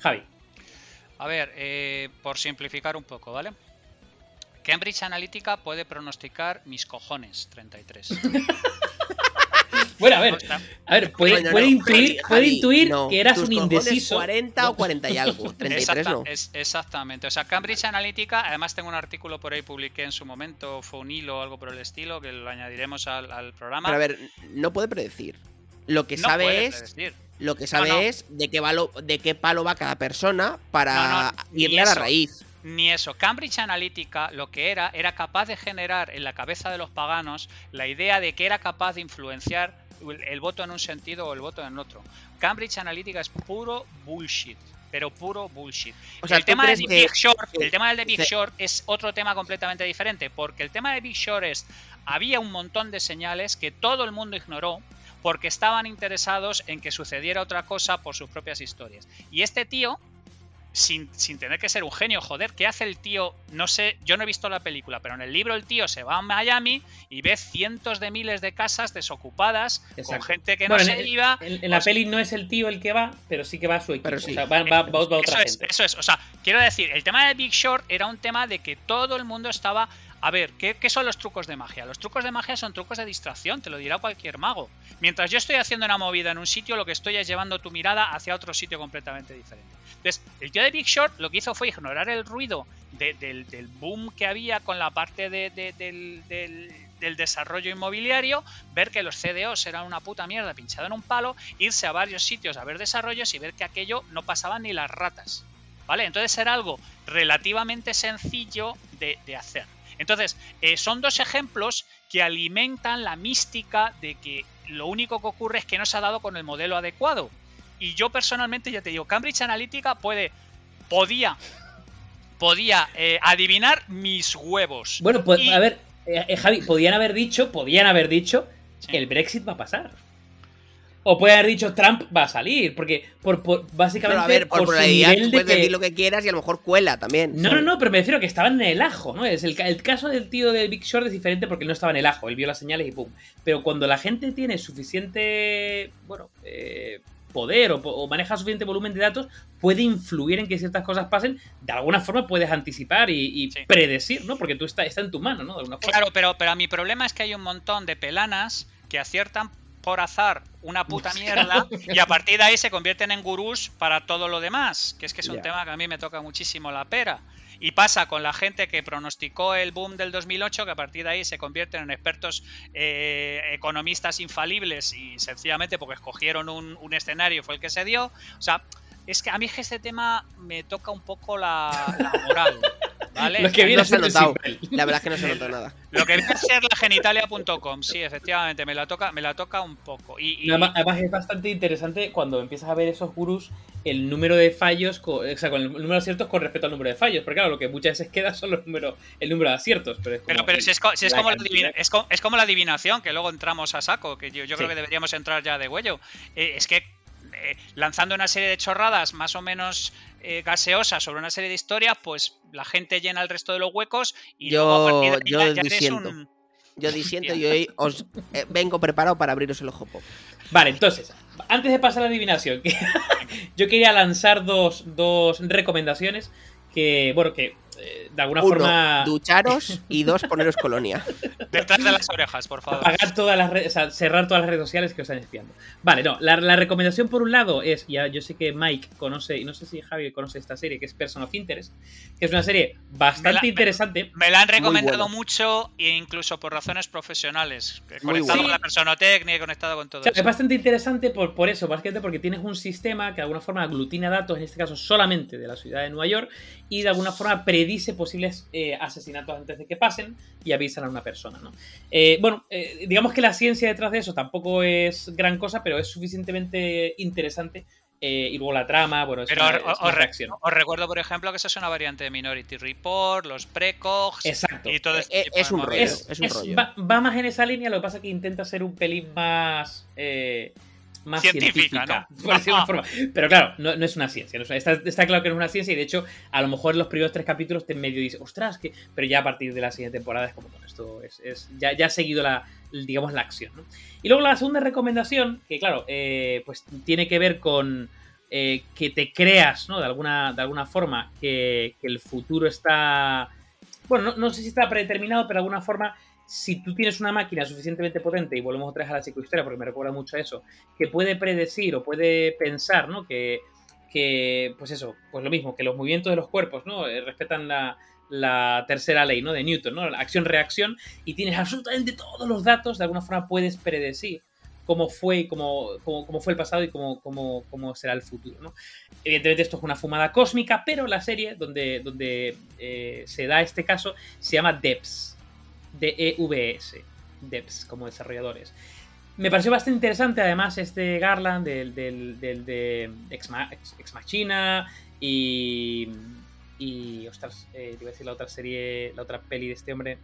Javi. A ver, eh, por simplificar un poco, ¿vale? Cambridge Analytica puede pronosticar mis cojones 33. [laughs] bueno, a ver, a ver, puede, intuir, puede intuir que eras un indeciso. 40 o 40 y algo, [laughs] 33 no. exactamente, o sea, Cambridge Analytica, además tengo un artículo por ahí, publiqué en su momento, fue un hilo o algo por el estilo, que lo añadiremos al, programa. Pero a ver, no puede predecir. Lo que sabe es lo que sabe es de qué, palo, de qué palo va cada persona para irle a la raíz. Ni eso. Cambridge Analytica lo que era, era capaz de generar en la cabeza de los paganos la idea de que era capaz de influenciar el voto en un sentido o el voto en otro. Cambridge Analytica es puro bullshit pero puro bullshit. el, tema del Big Short, el tema del Big Short es otro tema completamente diferente, porque el tema de Big Short es había un montón de señales que todo el mundo ignoró porque estaban interesados en que sucediera otra cosa por sus propias historias. Y este tío, sin, tener que ser un genio, joder, ¿qué hace el tío? No sé, yo no he visto la película, pero en el libro el tío se va a Miami y ve cientos de miles de casas desocupadas con gente que no se iba. En, la pues peli no es el tío el que va, pero sí que va a su equipo. o sea, va, va, otra eso gente. Es, eso es, o sea, quiero decir, el tema de Big Short era un tema de que todo el mundo estaba a ver, ¿qué, son los trucos de magia? Los trucos de magia son trucos de distracción, te lo dirá cualquier mago. Mientras yo estoy haciendo una movida en un sitio, lo que estoy es llevando tu mirada hacia otro sitio completamente diferente. Entonces, el tío de Big Short lo que hizo fue ignorar el ruido del, boom que había con la parte del, desarrollo inmobiliario, ver que los CDOs eran una puta mierda pinchada en un palo, irse a varios sitios a ver desarrollos y ver que aquello no pasaban ni las ratas. ¿Vale? Entonces era algo relativamente sencillo de hacer. Entonces, eh, son dos ejemplos que alimentan la mística de que lo único que ocurre es que no se ha dado con el modelo adecuado. Y yo personalmente, ya te digo, Cambridge Analytica puede, podía, podía eh, adivinar mis huevos. Bueno, pues, a ver, eh, Javi, podían haber dicho, podían haber dicho, que el Brexit va a pasar. O puede haber dicho Trump va a salir, porque por, básicamente a ver, por, por puedes decir lo que quieras y a lo mejor cuela también. No, no, no, pero me refiero que estaban en el ajo, ¿no? Es el, el, caso del tío de Big Short es diferente porque no estaba en el ajo, él vio las señales y pum. Pero cuando la gente tiene suficiente, bueno, eh, poder o, maneja suficiente volumen de datos, puede influir en que ciertas cosas pasen. De alguna forma puedes anticipar y, predecir, ¿no? Porque tú está, está en tu mano, ¿no? De alguna forma. Claro, pero, pero mi problema es que hay un montón de pelanas que aciertan por azar una puta mierda y a partir de ahí se convierten en gurús para todo lo demás, que es que es un tema que a mí me toca muchísimo la pera. Y pasa con la gente que pronosticó el boom del 2008, que a partir de ahí se convierten en expertos eh, economistas infalibles y sencillamente porque escogieron un, un escenario fue el que se dio. O sea, es que a mí este tema me toca un poco la, moral. ¿Vale? Lo que viene no se ha notado. La verdad es que no se nota nada. Lo que viene a ser la genitalia.com, sí, efectivamente, me la toca, me la toca un poco. Y, Además, es bastante interesante cuando empiezas a ver esos gurús el número de fallos, o sea, con el número de aciertos con respecto al número de fallos. Porque claro, lo que muchas veces queda son los números, el número de aciertos. Pero, pero, si, es, como la es, como, la adivinación, que luego entramos a saco, que yo, creo que deberíamos entrar ya de huello. Eh, es que eh, lanzando una serie de chorradas más o menos eh, gaseosas sobre una serie de historias, pues la gente llena el resto de los huecos y yo, luego a yo ya, disiento. Yo disiento y [laughs] hoy os eh, vengo preparado para abriros el ojo pop. Vale, entonces, antes de pasar a la adivinación, [laughs] yo quería lanzar dos, dos recomendaciones que, bueno, que eh, de alguna Uno, forma ducharos y dos, poneros colonia. [laughs] Detrás de las orejas, por favor. apagar todas las redes, o sea, cerrar todas las redes sociales que os están espiando. Vale, no, la, la recomendación por un lado es, ya yo sé que Mike conoce, y no sé si Javi conoce esta serie, que es Person of Interest, que es una serie bastante Me la- me- interesante. Me la han recomendado mucho e incluso por razones profesionales. He Muy conectado bueno. con la personotecnia, he conectado con todo O sea, eso. es bastante interesante por, por eso, básicamente porque tienes un sistema que de alguna forma aglutina datos, en este caso solamente de la ciudad de Nueva York, y de alguna forma predice posibles eh, asesinatos antes de que pasen y avisan a una persona. ¿no? Eh, bueno, eh, digamos que la ciencia detrás de eso tampoco es gran cosa, pero es suficientemente interesante. eh, y luego la trama, bueno, es Pero una, os, es una reacción. os recuerdo, por ejemplo, que esa es una variante de Minority Report, los precogs Exacto. y todo este eh, tipo es un rollo. es un rollo. Va, va más en esa línea, lo que pasa es que intenta ser un pelín más. Más Científica, científica, ¿no? por decirlo de alguna forma. [laughs] Pero claro, no, no es una ciencia. no es una- está, está claro que no es una ciencia y de hecho, a lo mejor en los primeros tres capítulos te medio dices, ostras, que. Pero ya a partir de la siguiente temporada es como, bueno, esto es. es- ya, ya ha seguido la, digamos, la acción. ¿no? Y luego la segunda recomendación, que claro, eh, pues tiene que ver con. eh, que te creas, ¿no? De alguna, de alguna forma, que, que el futuro está. Bueno, no, no sé si está predeterminado, pero de alguna forma, si tú tienes una máquina suficientemente potente, y volvemos otra vez a la psicohistoria porque me recuerda mucho a eso, que puede predecir o puede pensar, ¿no? Que, que pues eso, pues lo mismo, que los movimientos de los cuerpos, ¿no? Eh, respetan la, la tercera ley, ¿no? De Newton, ¿no? La acción-reacción, y tienes absolutamente todos los datos, de alguna forma puedes predecir cómo fue y cómo, cómo, fue el pasado y cómo, cómo, cómo será el futuro, ¿no? Evidentemente esto es una fumada cósmica, pero la serie donde, donde eh, se da este caso se llama DEPS. D-E-V-S. DEPS, como desarrolladores. Me pareció bastante interesante, además, este Garland del, del, de Ex, Ex- Machina y. Y. Ostras, eh, iba a decir la otra serie, la otra peli de este hombre.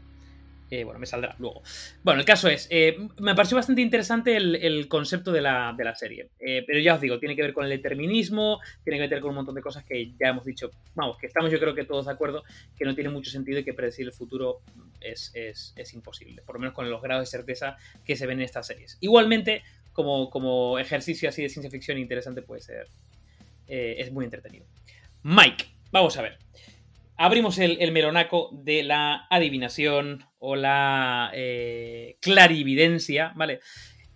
Eh, bueno, me saldrá luego. Bueno, el caso es, eh, me pareció bastante interesante el, concepto de la, de la serie. Eh, pero ya os digo, tiene que ver con el determinismo, tiene que ver con un montón de cosas que ya hemos dicho, vamos, que estamos yo creo que todos de acuerdo, que no tiene mucho sentido y que predecir el futuro es, es- es imposible, por lo menos con los grados de certeza que se ven en estas series. Igualmente, como, como ejercicio así de ciencia ficción interesante puede ser, es muy entretenido. Mike, vamos a ver. Abrimos el, el melonaco de la adivinación o la eh, clarividencia, ¿vale?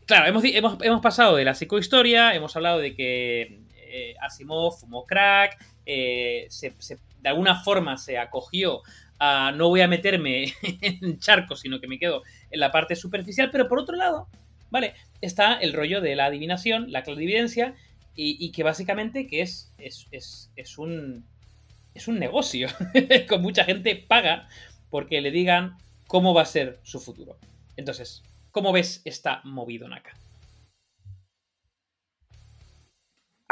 Claro, hemos, hemos, hemos pasado de la psicohistoria, hemos hablado de que eh, Asimov fumó crack, eh, de alguna forma se acogió a no voy a meterme [laughs] en charcos, sino que me quedo en la parte superficial, pero por otro lado, ¿vale? Está el rollo de la adivinación, la clarividencia, y, y que básicamente que es, es, es, es un es un negocio. [laughs] Con mucha gente paga porque le digan cómo va a ser su futuro. Entonces, ¿cómo ves esta movido Naka?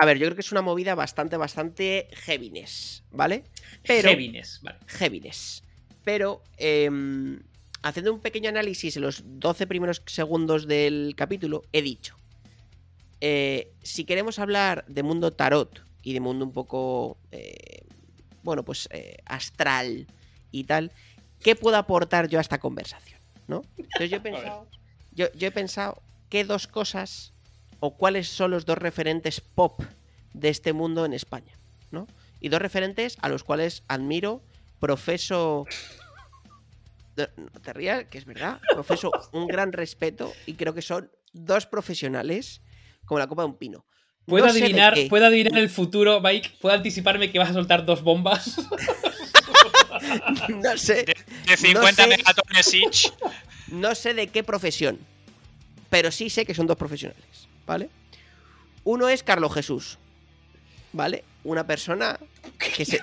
A ver, yo creo que es una movida bastante, bastante heaviness, ¿vale? Pero. Heaviness, vale. heaviness. Pero, em, haciendo un pequeño análisis en los 12 primeros segundos del capítulo, he dicho, eh, si queremos hablar de mundo tarot y de mundo un poco, eh, bueno, pues eh, astral y tal, ¿qué puedo aportar yo a esta conversación? ¿No? Entonces yo he [laughs] pensado, yo, yo he pensado qué dos cosas o cuáles son los dos referentes pop de este mundo en España, ¿no? Y dos referentes a los cuales admiro, profeso. No no te rías, que es verdad. Profeso un gran respeto y creo que son dos profesionales como la copa de un pino. ¿Puedo, No adivinar. ¿Puedo adivinar el futuro, Mike? ¿Puedo anticiparme que vas a soltar dos bombas? [laughs] No sé, De, de 50 sé. megatones each. no sé de qué profesión, pero sí sé que son dos profesionales, ¿vale? Uno es Carlos Jesús, ¿vale? Una persona que se... [laughs]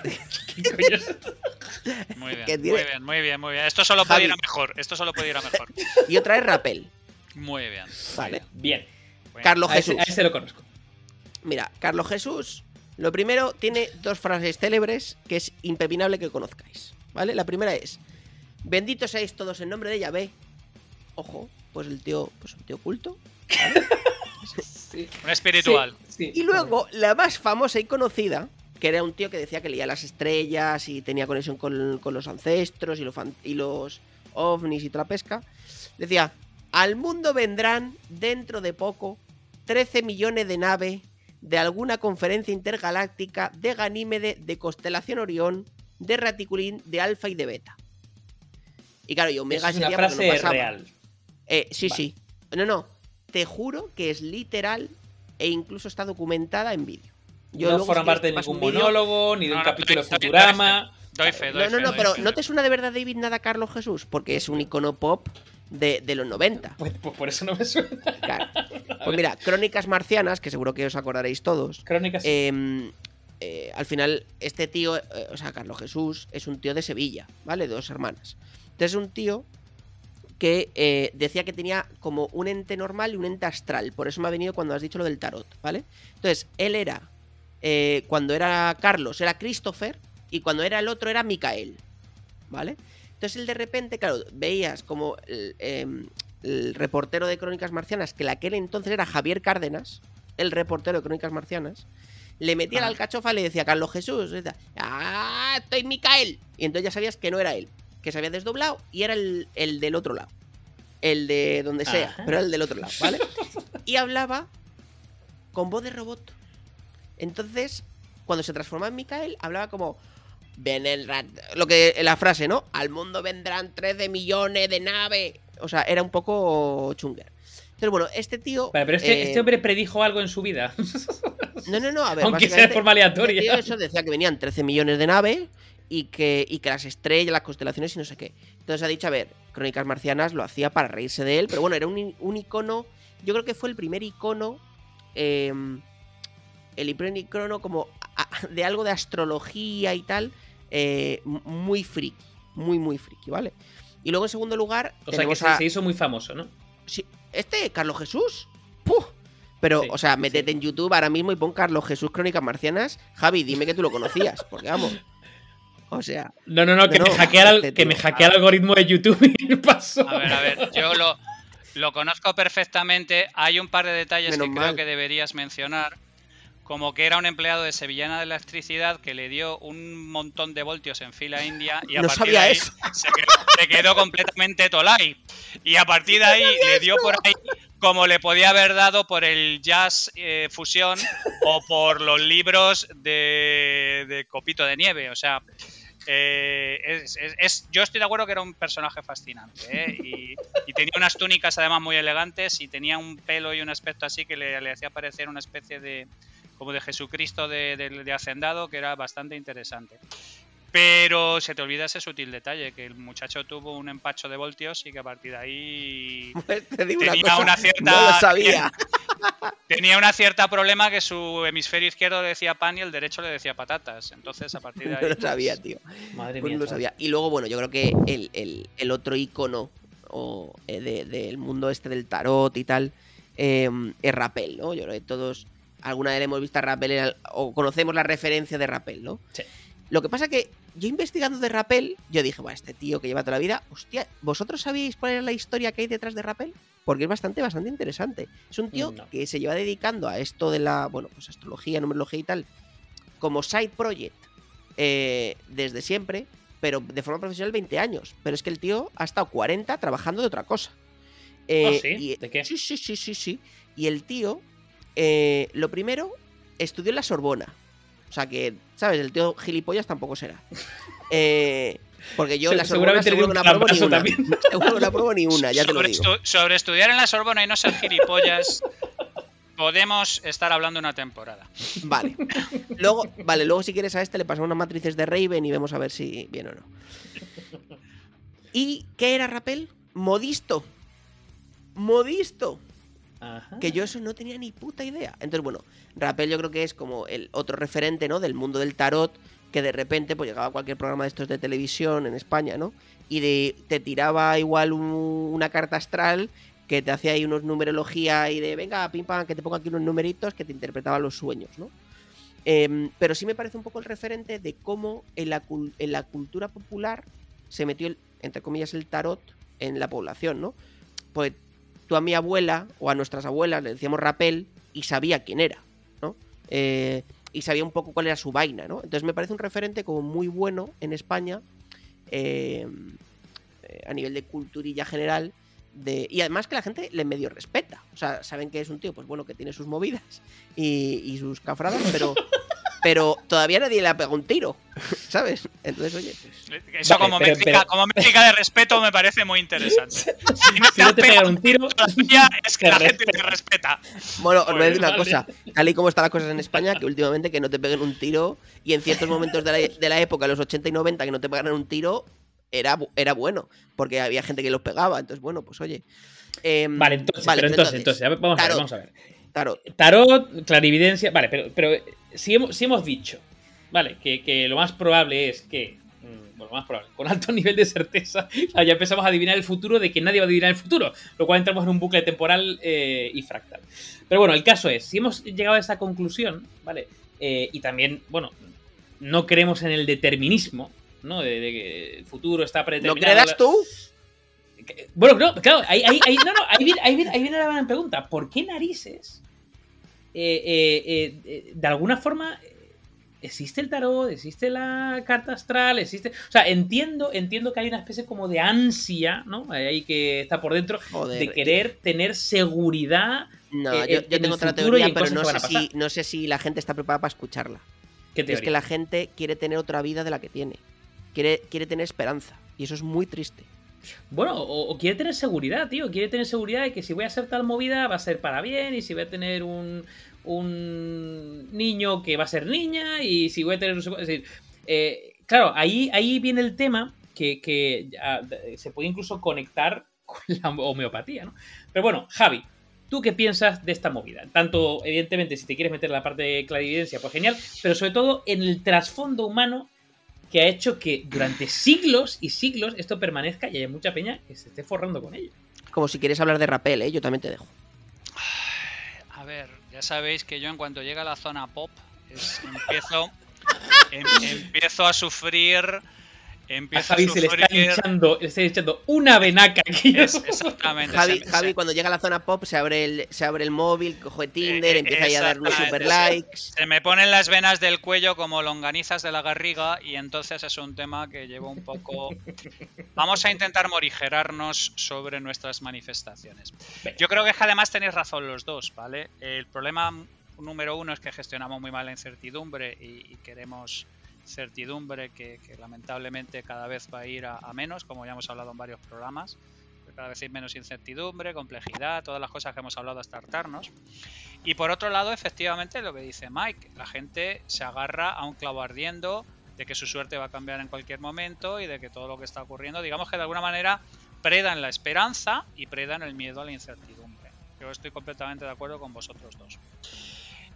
Muy bien, Que muy bien, muy bien, muy bien. Esto solo puede ir a mejor. Esto solo puede ir a mejor. y otra es Rapel, Muy bien. ¿vale? Bien. Carlos a ese, Jesús. a ese lo conozco. Mira, Carlos Jesús, lo primero, tiene dos frases célebres que es impepinable que conozcáis, ¿vale? La primera es, benditos seáis todos en nombre de Yahvé. Ojo, pues el tío, pues un tío culto. [laughs] Sí. Un espiritual. Sí, Y luego, la más famosa y conocida, que era un tío que decía que leía las estrellas y tenía conexión con, con los ancestros y los, y los ovnis y toda la pesca, decía, al mundo vendrán dentro de poco 13 millones de naves de alguna conferencia intergaláctica de Ganímede de constelación Orión de raticulín de alfa y de beta. Y claro, y omega Eso es una sería no frase pasaba. real. Eh, sí, Vale. sí. No, no. Te juro que es literal e incluso está documentada en vídeo. Yo no forma parte de ningún monólogo, ni de No, un no, capítulo de doy- Futurama. Doy fe, doy No, no, fe, no, doy pero fe. ¿no te suena de verdad David nada Carlos Jesús? Porque es un icono pop de, de los 90. Pues, pues por eso no me suena. Claro. [laughs] Pues mira, Crónicas Marcianas, que seguro que os acordaréis todos. Crónicas. eh, eh, al final, este tío, eh, o sea, Carlos Jesús, es un tío de Sevilla, ¿vale? Dos hermanas. Entonces, es un tío que eh, decía que tenía como un ente normal y un ente astral. Por eso me ha venido cuando has dicho lo del tarot, ¿vale? Entonces, él era, eh, cuando era Carlos, era Christopher, y cuando era el otro era Micael, ¿vale? Entonces, él de repente, claro, veías como el, em, el reportero de Crónicas Marcianas, que en aquel entonces era Javier Cárdenas, el reportero de Crónicas Marcianas, le metía la alcachofa y le decía Carlos Jesús, decía, ¡ah, estoy Micael! Y entonces ya sabías que no era él, que se había desdoblado y era el, el del otro lado. El de donde sea, Ajá. pero era el del otro lado, ¿vale? [laughs] Y hablaba con voz de robot. Entonces, cuando se transformaba en Micael, hablaba como. Vendrán, lo que la frase, ¿no? Al mundo vendrán 13 millones de naves. O sea, era un poco chunger. Entonces, bueno, este tío. Vale, pero este, eh, este hombre predijo algo en su vida. [laughs] No, no, no, a ver. Aunque sea de forma aleatoria. este tío eso decía que venían 13 millones de naves y que, y que las estrellas, las constelaciones y no sé qué. Entonces ha dicho, a ver, Crónicas Marcianas lo hacía para reírse de él, pero bueno, era un, un icono. Yo creo que fue el primer icono. eh, el primer icono como de algo de astrología y tal. Eh, muy friki. Muy, muy friki, ¿vale? Y luego en segundo lugar. O sea que se, a- se hizo muy famoso, ¿no? Sí, este, Carlos Jesús. ¡Puh! Pero, Sí, o sea, métete sí. en YouTube ahora mismo y pon Carlos Jesús Crónicas Marcianas. Javi, dime que tú lo conocías, porque vamos. O sea, No, no, no, que, No, me, no, hackea el, este que tío. me hackea el algoritmo de YouTube y pasó. A ver, a ver, yo lo, lo conozco perfectamente. Hay un par de detalles Menos que mal. creo que deberías mencionar. Como que era un empleado de Sevillana de Electricidad que le dio un montón de voltios en fila india y a No partir de ahí. Se, quedó, se quedó completamente tolai. Y a partir de ahí le dio por ahí como le podía haber dado por el jazz eh, fusión o por los libros de, de Copito de Nieve. O sea, eh, es, es- es- yo estoy de acuerdo que era un personaje fascinante. ¿eh? Y, y tenía unas túnicas además muy elegantes y tenía un pelo y un aspecto así que le, le hacía parecer una especie de como de Jesucristo de, de- de hacendado que era bastante interesante. Pero se te olvida ese sutil detalle, que el muchacho tuvo un empacho de voltios y que a partir de ahí pues te digo una Tenía cosa. una cierta- No lo sabía. [laughs] tenía una cierta problema que su hemisferio izquierdo le decía pan y el derecho le decía patatas. Entonces, a partir de [laughs] No ahí. lo sabía, pues, tío. Madre Pues mía. no lo sabía. Y luego, bueno, yo creo que el, el- el otro icono o, eh, de- del mundo este del tarot y tal eh, es Rappel, ¿no? Yo creo que todos alguna vez hemos visto a Rappel en al- o conocemos la referencia de Rappel, ¿no? Sí. Lo que pasa que yo investigando de Rappel, yo dije, bueno, este tío que lleva toda la vida, hostia, ¿vosotros sabíais cuál era la historia que hay detrás de Rappel? Porque es bastante, bastante interesante. Es un tío No. que se lleva dedicando a esto de la, bueno, pues astrología, numerología y tal, como side project eh, desde siempre, pero de forma profesional 20 años. Pero es que el tío ha estado 40 trabajando de otra cosa. Eh, ¿Ah, sí? y- ¿De qué? Sí, sí, sí, sí, sí. Y el tío, eh, lo primero, estudió en la Sorbona. O sea que, ¿sabes? El tío gilipollas tampoco será. Eh, porque yo en la Sorbona seguramente le seguro que no apruebo ni una. [laughs] Seguro que no apruebo ni una, ya te lo sobre, digo. estu- sobre estudiar en la Sorbona y no ser gilipollas, podemos estar hablando una temporada. Vale. Luego, vale, luego si quieres a este le pasamos unas matrices de Raven y vemos a ver si bien o no. ¿Y qué era Rappel? Modisto. Modisto. Que yo eso no tenía ni puta idea. Entonces, bueno, Rappel yo creo que es como el otro referente, ¿no? Del mundo del tarot, que de repente pues llegaba a cualquier programa de estos de televisión en España, ¿no? Y de, te tiraba igual un- una carta astral que te hacía ahí unos numerología y de, venga, pim pam, que te pongo aquí unos numeritos que te interpretaban los sueños, ¿no? Em, pero sí me parece un poco el referente de cómo en la, en la cultura popular se metió, entre comillas, el tarot en la población, ¿no? Pues tú a mi abuela o a nuestras abuelas le decíamos rapel y sabía quién era, ¿no? Eh, y sabía un poco cuál era su vaina, ¿no? Entonces me parece un referente como muy bueno en España eh, a nivel de culturilla general. De, y además que la gente le medio respeta. O sea, saben que es un tío, pues bueno, que tiene sus movidas y sus cafradas, pero, [laughs] pero todavía nadie le ha pegado un tiro, ¿sabes? Entonces, oye, pues... Eso Vale, como, pero- métrica, pero- como métrica de respeto me parece muy interesante. [laughs] Si no Si no te has pegan un tiro, todavía, es que la gente te respeta. Bueno, os voy a decir una Vale. cosa. Tal y como están las cosas en España, que últimamente que no te peguen un tiro y en ciertos momentos de la, de la época, los 80 y 90, que no te pegaran un tiro, era, bu- era bueno, porque había gente que los pegaba. Entonces, bueno, pues oye. Em, Vale, entonces, vale, pero entonces, entonces, vamos a ver, vamos a ver. Tarot. Tarot, clarividencia. Vale, pero, pero si, hemos, si hemos dicho, vale, que, que lo más probable es que. mm, Bueno, lo más probable, con alto [laughs] nivel de certeza, ya empezamos a adivinar el futuro de que nadie va a adivinar el futuro, lo cual entramos en un bucle temporal eh, y fractal. Pero bueno, el caso es, si hemos llegado a esa conclusión, ¿vale? Eh, y también, bueno, no creemos en el determinismo, ¿no? De, de que el futuro está ¿Lo predeterminado. creerás tú? Bueno, no, claro, ahí, ahí, ahí- no, no, ahí, viene, ahí, viene, ahí viene la gran pregunta. ¿Por qué narices? Eh, eh, eh, de alguna forma, existe el tarot, existe la carta astral, existe. O sea, entiendo, entiendo que hay una especie como de ansia, ¿no? Ahí que está por dentro, Joder. de querer tener seguridad. No, eh, yo, yo en tengo otra teoría, pero no sé, si, no sé si la gente está preparada para escucharla. ¿Qué Es que la gente quiere tener otra vida de la que tiene. Quiere, quiere tener esperanza. Y eso es muy triste. Bueno, o, quiere tener seguridad, tío. Quiere tener seguridad de que si voy a hacer tal movida va a ser para bien. Y si voy a tener un, un niño que va a ser niña. Y si voy a tener. Es decir, eh, claro, ahí, ahí viene el tema que, eh, se puede incluso conectar [laughs] con la homeopatía, ¿no? Pero bueno, Javi. ¿Tú qué piensas de esta movida? Tanto, evidentemente, si te quieres meter en la parte de clarividencia, pues genial, pero sobre todo en el trasfondo humano que ha hecho que durante siglos y siglos esto permanezca y haya mucha peña que se esté forrando con ello. Como si quieres hablar de rapel, ¿eh? Yo también te dejo. A ver, ya sabéis que yo en cuanto llega a la zona pop, es- empiezo, [laughs] em- empiezo a sufrir. A Empiezo a Javi se le está hinchando, le está hinchando una venaca aquí. Es- exactamente. Javi, se me- Javi se- cuando llega a la zona pop, se abre el, se abre el móvil, coge Tinder, Eh, empieza ahí a dar unos exactamente, super likes. Se me ponen las venas del cuello como longanizas de la garriga y entonces es un tema que llevo un poco... Vamos a intentar morigerarnos sobre nuestras manifestaciones. Yo creo que es que además tenéis razón los dos, ¿vale? El problema número uno es que gestionamos muy mal la incertidumbre y, y queremos certidumbre que, lamentablemente cada vez va a ir a, menos, como ya hemos hablado en varios programas. Cada vez hay menos incertidumbre, complejidad, todas las cosas que hemos hablado hasta hartarnos. Y por otro lado, efectivamente, lo que dice Mike, la gente se agarra a un clavo ardiendo de que su suerte va a cambiar en cualquier momento y de que todo lo que está ocurriendo, digamos que de alguna manera predan la esperanza y predan el miedo a la incertidumbre. Yo estoy completamente de acuerdo con vosotros dos.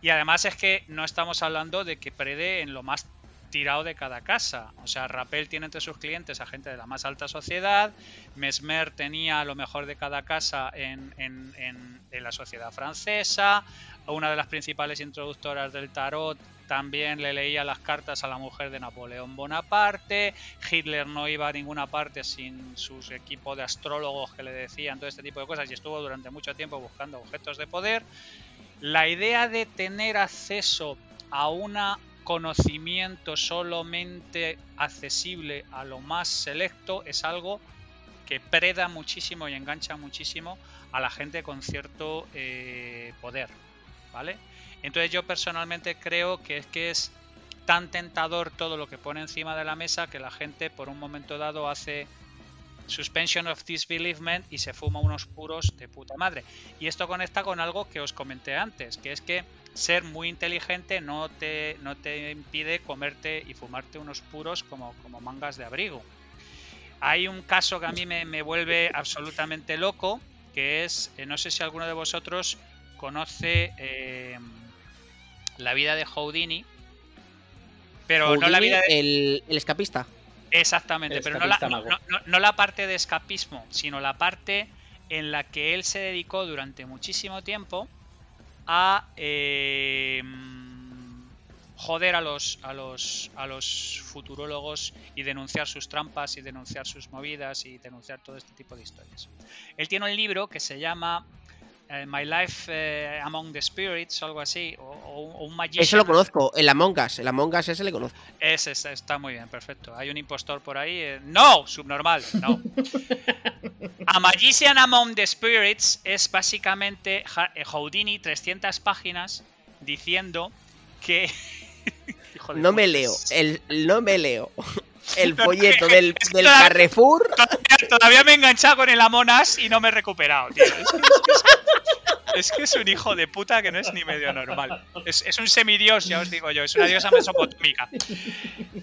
Y además es que no estamos hablando de que prede en lo más tirado de cada casa. O sea, Rappel tiene entre sus clientes a gente de la más alta sociedad, Mesmer tenía lo mejor de cada casa en, en- en- la sociedad francesa, una de las principales introductoras del tarot también le leía las cartas a la mujer de Napoleón Bonaparte, Hitler no iba a ninguna parte sin su equipo de astrólogos que le decían todo este tipo de cosas y estuvo durante mucho tiempo buscando objetos de poder. La idea de tener acceso a un conocimiento solamente accesible a lo más selecto es algo que preda muchísimo y engancha muchísimo a la gente con cierto eh, poder, ¿vale? Entonces yo personalmente creo que es que es tan tentador todo lo que pone encima de la mesa que la gente por un momento dado hace suspension of disbelievement y se fuma unos puros de puta madre. Y esto conecta con algo que os comenté antes, que es que ser muy inteligente no te, no te impide comerte y fumarte unos puros como, como mangas de abrigo. Hay un caso que a mí me, me vuelve absolutamente loco, que es, eh, no sé si alguno de vosotros conoce eh, la vida de Houdini, pero no la vida de... el, el escapista. Exactamente, El pero no la, no la parte de escapismo, sino la parte en la que él se dedicó durante muchísimo tiempo a eh, joder a los, a los a los futurólogos y denunciar sus trampas y denunciar sus movidas y denunciar todo este tipo de historias. Él tiene un libro que se llama eh, My Life eh, Among the Spirits o algo así, o, o- o un Magician Eso lo conozco. El Among Us. El Among Us ese le conozco. ese está, está muy bien, perfecto. Hay un impostor por ahí. eh, No, subnormal, no. [laughs] A Magician Among the Spirits es básicamente eh, Houdini 300 páginas diciendo que [laughs] No me leo, el, no me leo [laughs] el No, folleto es que- del, es que del Carrefour. Todavía, todavía me he enganchado con el Amonas y no me he recuperado, tío. Es que es, que es- es que es un hijo de puta que no es ni medio normal. Es, un semidios, ya os digo yo, es una diosa mesopotámica.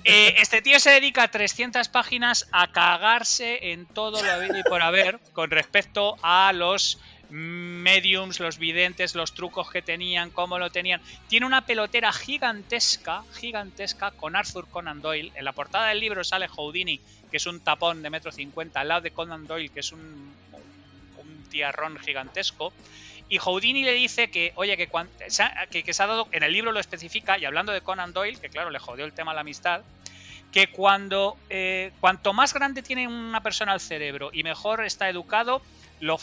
Eh, este tío se dedica a 300 páginas a cagarse en todo lo habido y por haber con respecto a los mediums, los videntes, los trucos que tenían, cómo lo tenían. Tiene una pelotera gigantesca, gigantesca con Arthur Conan Doyle. En la portada del libro sale Houdini, que es un tapón de metro cincuenta, al lado de Conan Doyle, que es un tiarrón gigantesco. Y Houdini le dice que, oye, que, que, se ha dado, en el libro lo especifica, y hablando de Conan Doyle, que claro, le jodió el tema a la amistad, que cuando eh, cuanto más grande tiene una persona el cerebro y mejor está educado, lo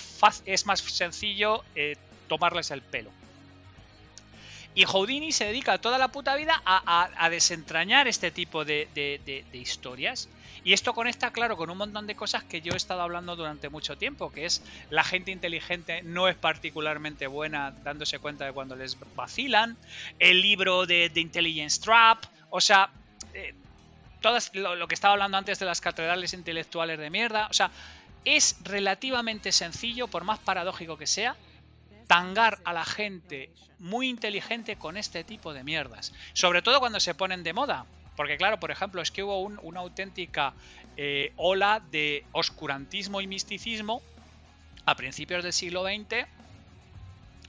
es más sencillo eh, tomarles el pelo. Y Houdini se dedica toda la puta vida a, desentrañar este tipo de historias. Y esto conecta, claro, con un montón de cosas que yo he estado hablando durante mucho tiempo, que es la gente inteligente no es particularmente buena dándose cuenta de cuando les vacilan, el libro de, de Intelligence Trap, o sea, eh, todas lo, lo que estaba hablando antes de las catedrales intelectuales de mierda, o sea, es relativamente sencillo, por más paradójico que sea, tangar a la gente muy inteligente con este tipo de mierdas. Sobre todo cuando se ponen de moda. Porque claro, por ejemplo, es que hubo un- una auténtica eh, ola de oscurantismo y misticismo a principios del siglo XX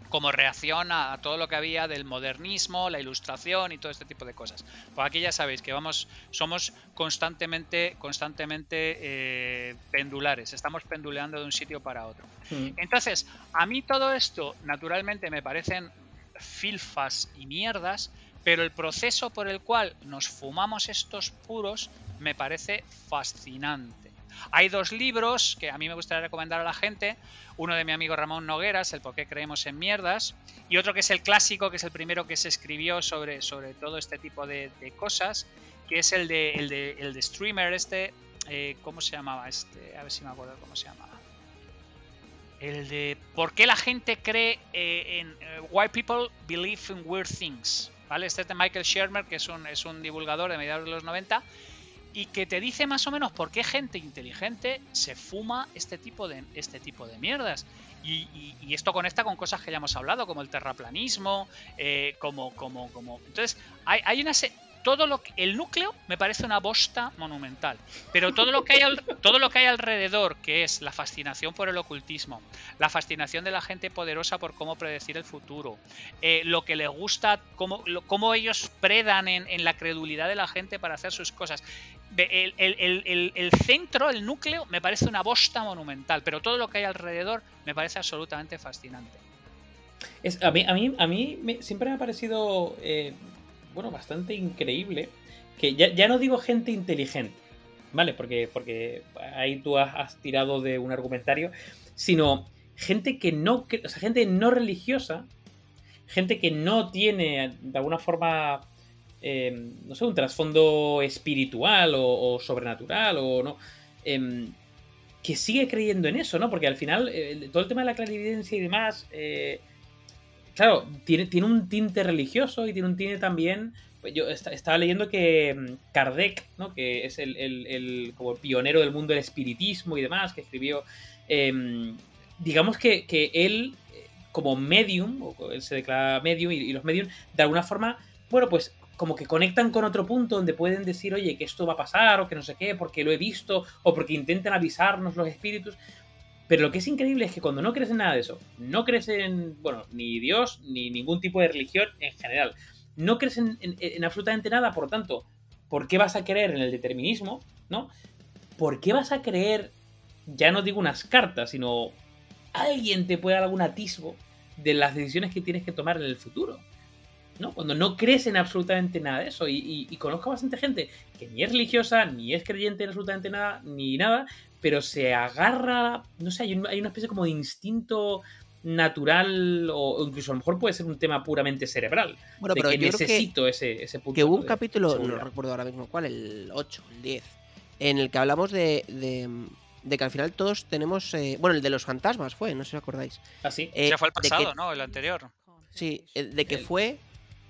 como reacción a todo lo que había del modernismo, la ilustración y todo este tipo de cosas. Pues aquí ya sabéis que vamos, somos constantemente, constantemente eh, pendulares, estamos penduleando de un sitio para otro. Mm. Entonces, a mí todo esto, naturalmente, me parecen filfas y mierdas, pero el proceso por el cual nos fumamos estos puros me parece fascinante. Hay dos libros que a mí me gustaría recomendar a la gente. Uno de mi amigo Ramón Nogueras, El por qué creemos en mierdas. Y otro que es el clásico, que es el primero que se escribió sobre, sobre todo este tipo de, cosas, que es el de, el de, el de Streamer, este. eh, ¿Cómo se llamaba este? A ver si me acuerdo cómo se llamaba. El de por qué la gente cree eh, en eh, Why People Believe in Weird Things. ¿Vale? Este es de Michael Shermer, que es un, es un divulgador de mediados de los 90 y que te dice más o menos por qué gente inteligente se fuma este tipo de, este tipo de mierdas. Y, y- esto conecta con cosas que ya hemos hablado, como el terraplanismo, eh, como, como, como. Entonces, hay, hay una se- todo lo el núcleo me parece una bosta monumental. Pero todo lo que hay [laughs] todo lo que hay alrededor, que es la fascinación por el ocultismo, la fascinación de la gente poderosa por cómo predecir el futuro, eh, lo que les gusta, cómo, cómo ellos predan en, la credulidad de la gente para hacer sus cosas. El, el- el- centro, el núcleo, me parece una bosta monumental, pero todo lo que hay alrededor me parece absolutamente fascinante. Es, a mí, a mí, a mí siempre me ha parecido, eh, bueno, bastante increíble que ya, ya no digo gente inteligente, ¿vale? Porque, porque ahí tú has, tirado de un argumentario, sino gente que no, o sea, gente no religiosa, gente que no tiene de alguna forma, eh, no sé, un trasfondo espiritual o, o sobrenatural o no. em, que sigue creyendo en eso, ¿no? Porque al final, eh, todo el tema de la clarividencia y demás, eh, claro, tiene, tiene un tinte religioso y tiene un tinte también. pues Yo esta- estaba leyendo que mm, Kardec, ¿no? que es el, el- como el pionero del mundo del espiritismo y demás, que escribió. em, digamos que, que él, eh, como medium, o él se declara medium, y, y los medium, de alguna forma, bueno, pues como que conectan con otro punto donde pueden decir, oye, que esto va a pasar, o que no sé qué, porque lo he visto, o porque intentan avisarnos los espíritus. Pero lo que es increíble es que cuando no crees en nada de eso, no crees en, bueno, ni Dios, ni ningún tipo de religión en general, no crees en, en- en absolutamente nada, por tanto, ¿por qué vas a creer en el determinismo? ¿No? ¿Por qué vas a creer, ya no digo unas cartas, sino alguien te puede dar algún atisbo de las decisiones que tienes que tomar en el futuro? ¿No? Cuando no crees en absolutamente nada de eso. Y, y- y conozco bastante gente que ni es religiosa, ni es creyente en absolutamente nada, ni nada, pero se agarra, no sé, hay, un- hay una especie como de instinto natural o, o incluso a lo mejor puede ser un tema puramente cerebral. Bueno, de pero que yo creo que, necesito ese, ese punto. que hubo un de capítulo, no seguridad. recuerdo ahora mismo cuál, el 8, el 10, en el que hablamos de, de, de que al final todos tenemos. eh, bueno, el de los fantasmas fue, no sé si os acordáis. Así. Eh, ya fue el de que- pasado, ¿no? El anterior. Sí, eh, de que El- fue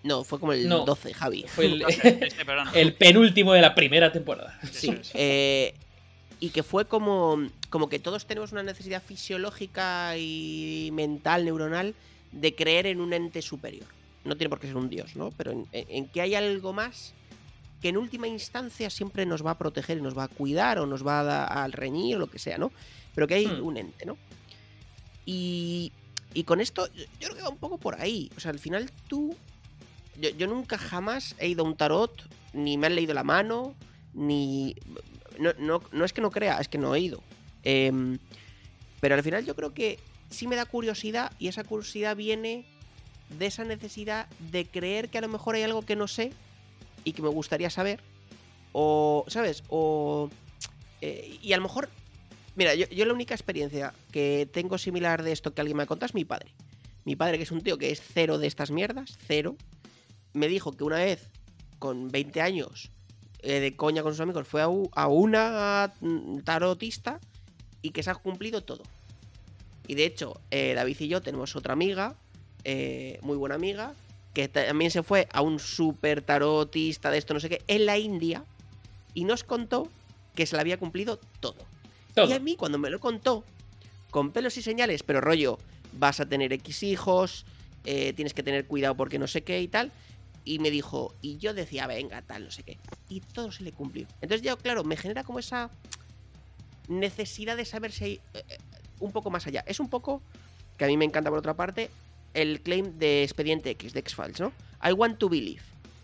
No, fue como el No. 12, Javi. Fue el, [laughs] [laughs] perdón. el penúltimo de la primera temporada. Sí, eh, y que fue como, como que todos tenemos una necesidad fisiológica y mental, neuronal, de creer en un ente superior. No tiene por qué ser un dios, ¿no? Pero en, en- en que hay algo más que en última instancia siempre nos va a proteger y nos va a cuidar o nos va a, da- a reñir o lo que sea, ¿no? Pero que hay Hmm. un ente, ¿no? Y, y con esto, yo, yo creo que va un poco por ahí. O sea, al final tú. Yo, nunca jamás he ido a un tarot, ni me han leído la mano, ni. No, no, no es que no crea, es que no he ido. Em, pero al final yo creo que sí me da curiosidad y esa curiosidad viene de esa necesidad de creer que a lo mejor hay algo que no sé y que me gustaría saber. O, ¿sabes? O... eh, y a lo mejor... Mira, yo, yo la única experiencia que tengo similar de esto que alguien me ha contado es mi padre. Mi padre, que es un tío que es cero de estas mierdas, cero, me dijo que una vez, con 20 años, eh, de coña con sus amigos, fue a, u- a una tarotista y que se ha cumplido todo. Y de hecho, eh, David y yo tenemos otra amiga, eh, muy buena amiga, que también se fue a un super tarotista de esto, no sé qué, en la India, y nos contó que se le había cumplido todo. Todo. Y a mí, cuando me lo contó, con pelos y señales, pero rollo, vas a tener X hijos, eh, tienes que tener cuidado porque no sé qué y tal. Y me dijo, y yo decía, venga, tal, no sé qué. Y todo se le cumplió. Entonces, ya, claro, me genera como esa necesidad de saber si hay eh, eh, un poco más allá. Es un poco, que a mí me encanta por otra parte, el claim de Expediente X, de X-Files, ¿no? I want to believe.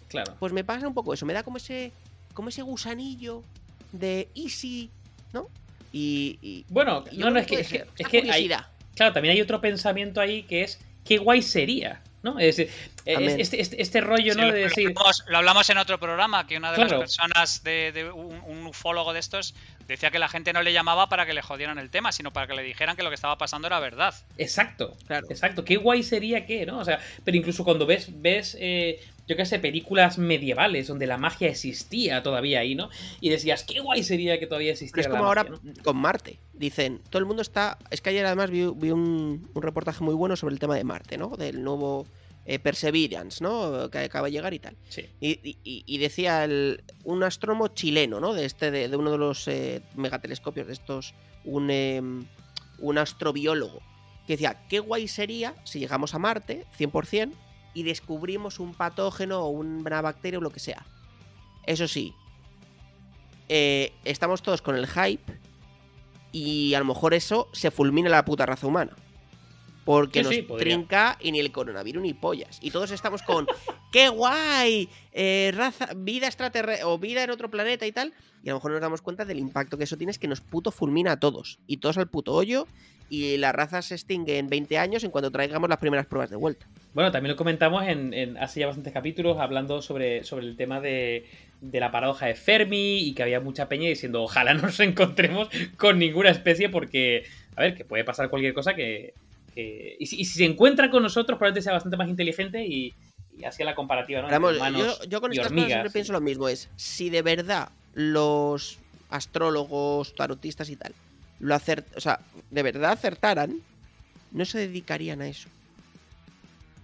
Claro. Pues me pasa un poco eso, me da como ese, como ese gusanillo de easy, ¿no? Y, y- Bueno, y no, no, es que, es que, es que hay, claro, también hay otro pensamiento ahí que es qué guay sería, ¿no? Es, Amén. este, este, este rollo, Sí, ¿no? lo, De lo decir, hablamos, lo hablamos en otro programa, que una de Claro. las personas de, de un, un ufólogo de estos decía que la gente no le llamaba para que le jodieran el tema, sino para que le dijeran que lo que estaba pasando era verdad. exacto, Claro. exacto, qué guay sería que, ¿no? O sea, pero incluso cuando ves, ves, eh, yo qué sé, películas medievales donde la magia existía todavía ahí, ¿no? Y decías, qué guay sería que todavía Pero existiera es como la ahora con Marte. Dicen, todo el mundo está. Es que ayer además vi, vi un, un reportaje muy bueno sobre el tema de Marte, ¿no? Del nuevo eh, Perseverance, ¿no? Que acaba de llegar y tal. Sí. Y, y- y decía el- un astrónomo chileno, ¿no? De este, de, de uno de los eh, megatelescopios de estos, un, em, un astrobiólogo, que decía, qué guay sería si llegamos a Marte, 100%, y descubrimos un patógeno o una bacteria o lo que sea. Eso sí, eh, estamos todos con el hype y a lo mejor eso se fulmina la puta raza humana. Porque Sí, nos sí, trinca y ni el coronavirus ni pollas. Y todos estamos con [laughs] ¡qué guay! Eh, raza, vida extraterrestre o vida en otro planeta y tal. Y a lo mejor nos damos cuenta del impacto que eso tiene, es que nos puto fulmina a todos. Y todos al puto hoyo. Y la raza se extingue en 20 años en cuanto traigamos las primeras pruebas de vuelta. Bueno, también lo comentamos en, en- hace ya bastantes capítulos hablando sobre, sobre el tema de, de la paradoja de Fermi y que había mucha peña diciendo ojalá no nos [laughs] encontremos con ninguna especie porque, a ver, que puede pasar cualquier cosa que... que- y, si, y si se encuentra con nosotros probablemente sea bastante más inteligente y, y hacía la comparativa, ¿no? Vamos, humanos yo, yo con estas hormigas. cosas siempre pienso lo mismo: es si de verdad los astrólogos, tarotistas y tal, lo acer o sea, de verdad acertaran, no se dedicarían a eso.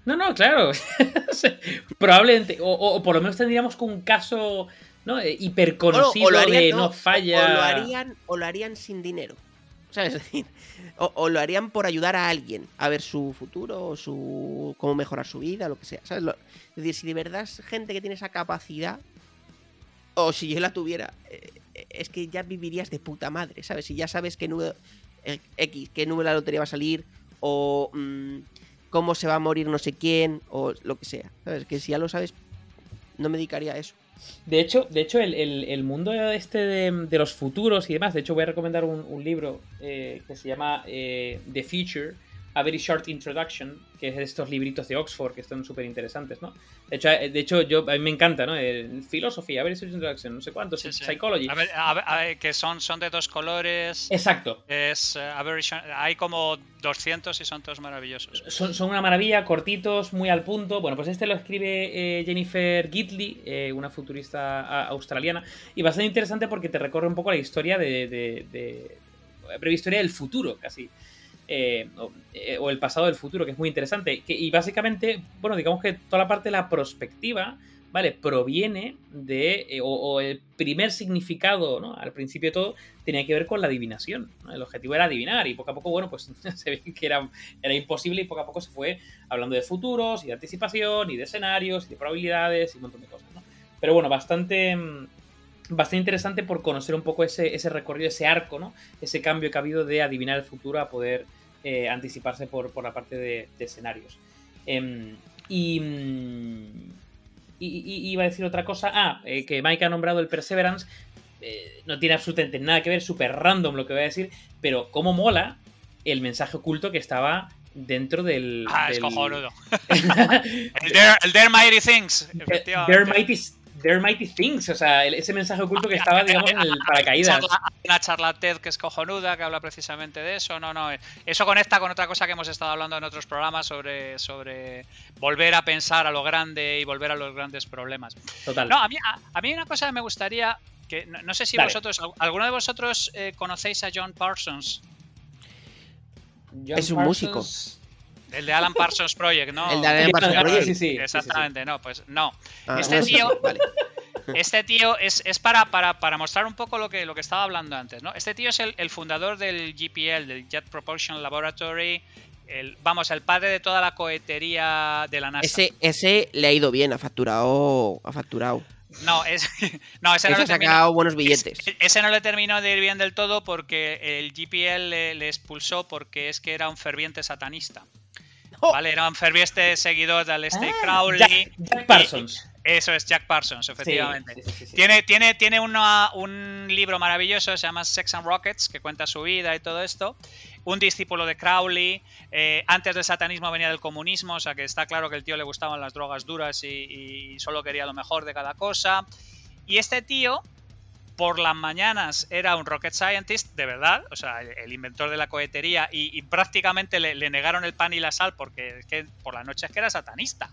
No, no, claro. [laughs] Probablemente. O, o- o por lo menos tendríamos con un caso ¿no? Eh, hiperconocido de no, falla. O lo, harían, o lo harían sin dinero. [laughs] O, lo harían por ayudar a alguien a ver su futuro, o su cómo mejorar su vida, lo que sea. ¿sabes? Lo- es decir, si de verdad es gente que tiene esa capacidad, o si yo la tuviera, eh, es que ya vivirías de puta madre, ¿sabes? Si ya sabes qué número eh, X, qué número de la lotería va a salir, o mm, cómo se va a morir no sé quién, o lo que sea. ¿Sabes? Que si ya lo sabes, no me dedicaría a eso. De hecho, de hecho el, el- mundo este de, los futuros y demás, de hecho voy a recomendar un, un libro eh, que se llama eh, The Future, A Very Short Introduction, que es de estos libritos de Oxford que están súper interesantes, ¿no? De hecho, eh, de hecho yo, a mí me encanta, ¿no? El Philosophy, A Very Short Introduction, no sé cuánto, Sí, sí. Psychology. A ver, a ver, a ver, que son, son de dos colores. Exacto. Es, eh, a ver, hay como 200 y son todos maravillosos. Son, son una maravilla, cortitos, muy al punto. Bueno, pues este lo escribe eh, Jennifer Gitley, eh, una futurista australiana, y bastante interesante porque te recorre un poco la historia de, de, de- la breve historia del futuro, casi. Eh, eh, o, el pasado del futuro, que es muy interesante. y básicamente, bueno, digamos que toda la parte de la perspectiva, ¿vale? Proviene de, eh, o, el primer significado, ¿no? Al principio de todo, tenía que ver con la adivinación. El objetivo era adivinar y poco a poco, bueno, pues [laughs] se ve que era, era imposible y poco a poco se fue hablando de futuros y de anticipación y de escenarios y de probabilidades y un montón de cosas, ¿no? Pero bueno, bastante bastante interesante por conocer un poco ese, ese, recorrido, ese arco, ¿no? Ese cambio que ha habido de adivinar el futuro a poder eh, anticiparse por, la parte de, escenarios. Em, mm, y, iba a decir otra cosa. Ah, eh, que Mike ha nombrado el Perseverance. Eh, no tiene absolutamente nada que ver, súper random lo que voy a decir. Pero cómo mola el mensaje oculto que estaba dentro del. Ah, es cojonudo. [laughs] el, There, Mighty Things, efectivamente. There Mighty Things, o sea, ese mensaje oculto que estaba, digamos, en el paracaídas. Una charla TED que es cojonuda, que habla precisamente de eso. No, no, eso conecta con otra cosa que hemos estado hablando en otros programas sobre, sobre volver a pensar a lo grande y volver a los grandes problemas. Total. No, a mí, a, mí una cosa que me gustaría, que no, sé si vosotros, alguno de vosotros eh, conocéis a John Parsons. es un músico. El de Alan Parsons Project, ¿no? El de Alan Parsons Project. Sí, sí, Exactamente, no, pues no. Ah, este, tío, [laughs] este tío es, es para, para, para, mostrar un poco lo que, lo que estaba hablando antes, ¿no? Este tío es el, el fundador del GPL, del Jet Propulsion Laboratory, el, vamos, el padre de toda la cohetería de la NASA. Ese, ese le ha ido bien, ha facturado. Ha facturado. No, es, [laughs] no ese, no le terminó, buenos billetes. Ese, no le terminó de ir bien del todo porque el GPL le, le expulsó porque es que era un ferviente satanista. Oh. Vale, era un ferviente seguidor del Aleister ah, Crowley. Jack, Parsons. eso es Jack Parsons, efectivamente. tiene tiene, tiene un libro maravilloso, se llama Sex and Rockets, que cuenta su vida y todo esto. Un discípulo de Crowley. Eh, antes del satanismo venía del comunismo, o sea que está claro que el tío le gustaban las drogas duras y, y solo quería lo mejor de cada cosa. Y este tío por las mañanas era un rocket scientist, de verdad, o sea, el, inventor de la cohetería, y, prácticamente le, negaron el pan y la sal porque por las noches era satanista.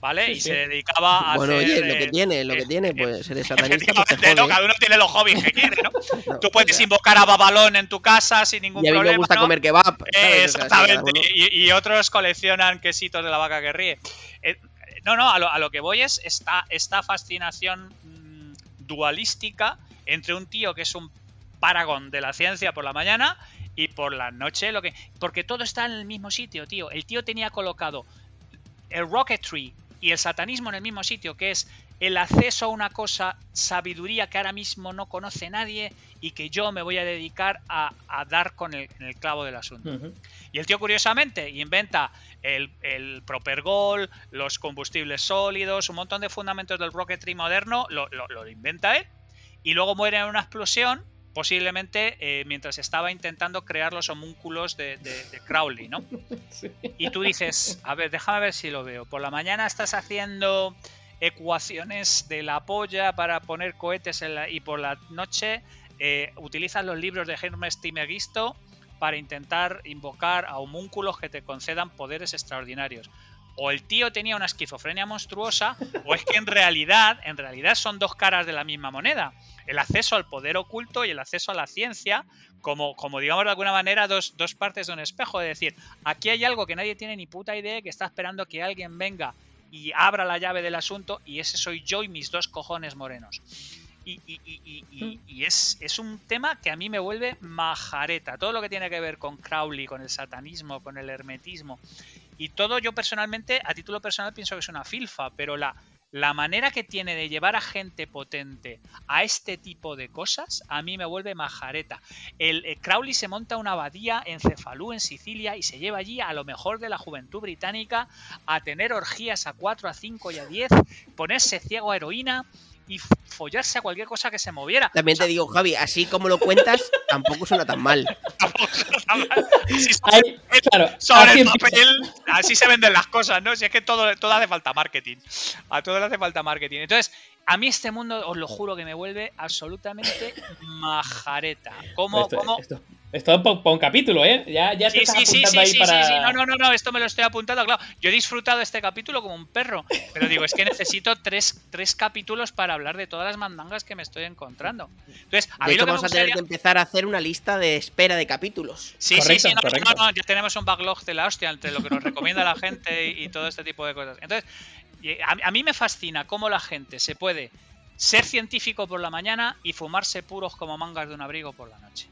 ¿Vale? y se dedicaba a. Bueno, oye, lo que tiene, lo que tiene, pues ser [laughs] satanista. Pues no, cada uno tiene los hobbies que quiere, ¿no? [laughs] Tú puedes invocar a Babalón en tu casa sin ningún problema. Y a mí me gusta comer kebab. exactamente. y, otros coleccionan quesitos de la vaca que ríe. Eh, no, no, a lo, a lo, que voy es esta, esta fascinación dualística entre un tío que es un paragón de la ciencia por la mañana y por la noche lo que porque todo está en el mismo sitio, tío. El tío tenía colocado el rocketry y el satanismo en el mismo sitio, que es el acceso a una cosa, sabiduría que ahora mismo no conoce nadie y que yo me voy a dedicar a, dar con el, clavo del asunto. Y el tío, curiosamente, inventa el, el Propergol, los combustibles sólidos, un montón de fundamentos del rocketry moderno, lo, inventa él, y luego muere en una explosión posiblemente eh, mientras estaba intentando crear los homúnculos de, Crowley, ¿no? [laughs] Y tú dices, a ver, déjame ver si lo veo. Por la mañana estás haciendo ecuaciones de la polla para poner cohetes en la, y por la noche eh, utilizas los libros de Hermes Timegisto para intentar invocar a homúnculos que te concedan poderes extraordinarios. O el tío tenía una esquizofrenia monstruosa, o es que en realidad, en realidad son dos caras de la misma moneda. El acceso al poder oculto y el acceso a la ciencia, como, como digamos de alguna manera, dos, dos partes de un espejo. Es decir, aquí hay algo que nadie tiene ni puta idea, que está esperando que alguien venga y abra la llave del asunto, y ese soy yo y mis dos cojones morenos. Y, mm. es, es, un tema que a mí me vuelve majareta. Todo lo que tiene que ver con Crowley, con el satanismo, con el hermetismo. Y todo yo personalmente, a título personal, pienso que es una filfa, pero la, la manera que tiene de llevar a gente potente a este tipo de cosas, a mí me vuelve majareta. El, eh, Crowley se monta una abadía en Cefalú, en Sicilia, y se lleva allí a lo mejor de la juventud británica a tener orgías a 4, a 5 y a 10, ponerse ciego a heroína y follarse a cualquier cosa que se moviera. También te digo, Javi, así como lo cuentas, [laughs] tampoco suena tan mal. tampoco suena tan mal. sobre el papel, así se venden las cosas, ¿no? Si es que todo, todo hace falta marketing. A todo le hace falta marketing. Entonces, a mí este mundo, os lo juro, que me vuelve absolutamente majareta. ¿Cómo, Es todo para un capítulo, ¿eh? Ya, ya te Sí, estás sí, sí, apuntando sí, ahí sí, para... sí, sí. No, no, no, no, esto me lo estoy apuntando, claro. Yo he disfrutado este capítulo como un perro, pero digo, es que necesito tres, tres capítulos para hablar de todas las mandangas que me estoy encontrando. Entonces, a De mí hecho, lo que me vamos a tener gustaría... que empezar a hacer una lista de espera de capítulos. Sí, Correcto, sí, sí, no, correcto. no, no, ya tenemos un backlog de la hostia entre lo que nos recomienda la gente y, y todo este tipo de cosas. Entonces, a, a mí me fascina cómo la gente se puede ser científico por la mañana y fumarse puros como mangas de un abrigo por la noche.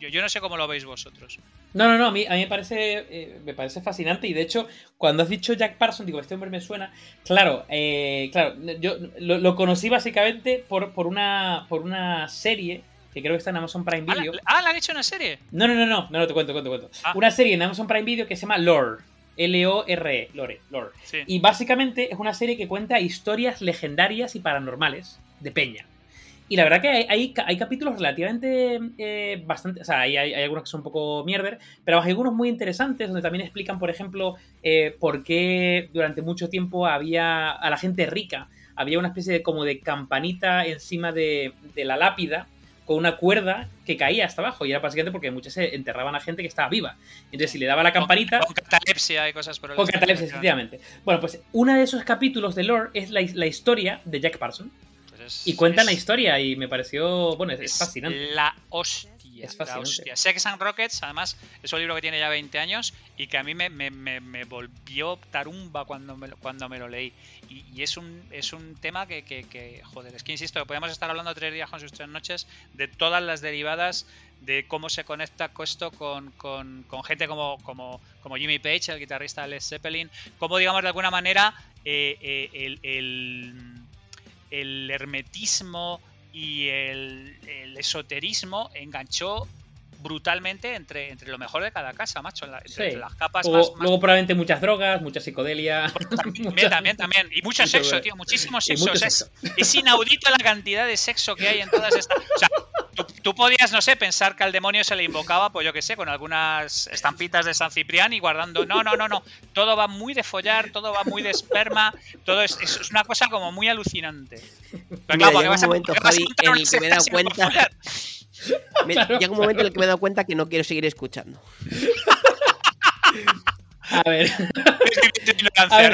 Yo, yo no sé cómo lo veis vosotros. No, no, no, a mí, a mí me, parece, eh, me parece fascinante y de hecho, cuando has dicho Jack Parson, digo, este hombre me suena. Claro, eh, claro, yo lo, lo conocí básicamente por, por, una, por una serie que creo que está en Amazon Prime Ah, Video. ¿la- ah, ¿la han hecho una serie? No, no, no, no, no, no, te cuento, cuento, cuento. Ah. Una serie en Amazon Prime Video que se llama Lore. L-O-R-E, Lore, Lore. Sí. Y básicamente es una serie que cuenta historias legendarias y paranormales de Peña. Y la verdad que hay, hay, hay capítulos relativamente eh, bastante. O sea, hay, hay, algunos que son un poco mierder, pero hay algunos muy interesantes donde también explican, por ejemplo, eh, por qué durante mucho tiempo había a la gente rica. Había una especie de como de campanita encima de, de la lápida con una cuerda que caía hasta abajo. Y era básicamente porque muchas se enterraban a gente que estaba viva. Entonces, si le daba la campanita. Con, catalepsia y cosas por el Con catalepsia, efectivamente. Bueno, pues uno de esos capítulos de lore es la, la historia de Jack Parson. Es- Y cuentan es- la historia y me pareció, bueno, es, fascinante. La hostia. Es la fascinante. hostia. Sex and Rockets, además, es un libro que tiene ya 20 años y que a mí me, me- me- me volvió tarumba cuando me, lo- cuando me lo leí. Y, y es, un, es un tema que, que- que, joder, es que insisto, que podemos estar hablando tres días con sus tres noches de todas las derivadas de cómo se conecta esto con, con- con gente como, como, como Jimmy Page, el guitarrista de Led Zeppelin, cómo, digamos, de alguna manera eh, eh, el, el- el hermetismo y el, esoterismo enganchó brutalmente entre, entre lo mejor de cada casa, macho, en la- entre, Sí. entre las capas Luego, más, más- luego probablemente muchas drogas, mucha psicodelia. [laughs] también, [laughs] mucha- también, también. Y mucho mucho sexo, tío, muchísimo sexo. mucho o sea, sexo. Es, es inaudito la cantidad de sexo que hay en todas estas. O sea, tú, tú podías, no sé, pensar que al demonio se le invocaba, pues yo qué sé, con algunas estampitas de San Ciprián y guardando. No, no, no, no. Todo va muy de follar, todo va muy de esperma, todo es, es una cosa como muy alucinante. Pero Mira, porque llega un a- momento, Javi, en el que me he dado [laughs] cuenta-. Me- Claro, llega un momento en el que me he dado cuenta que no quiero seguir escuchando. A ver,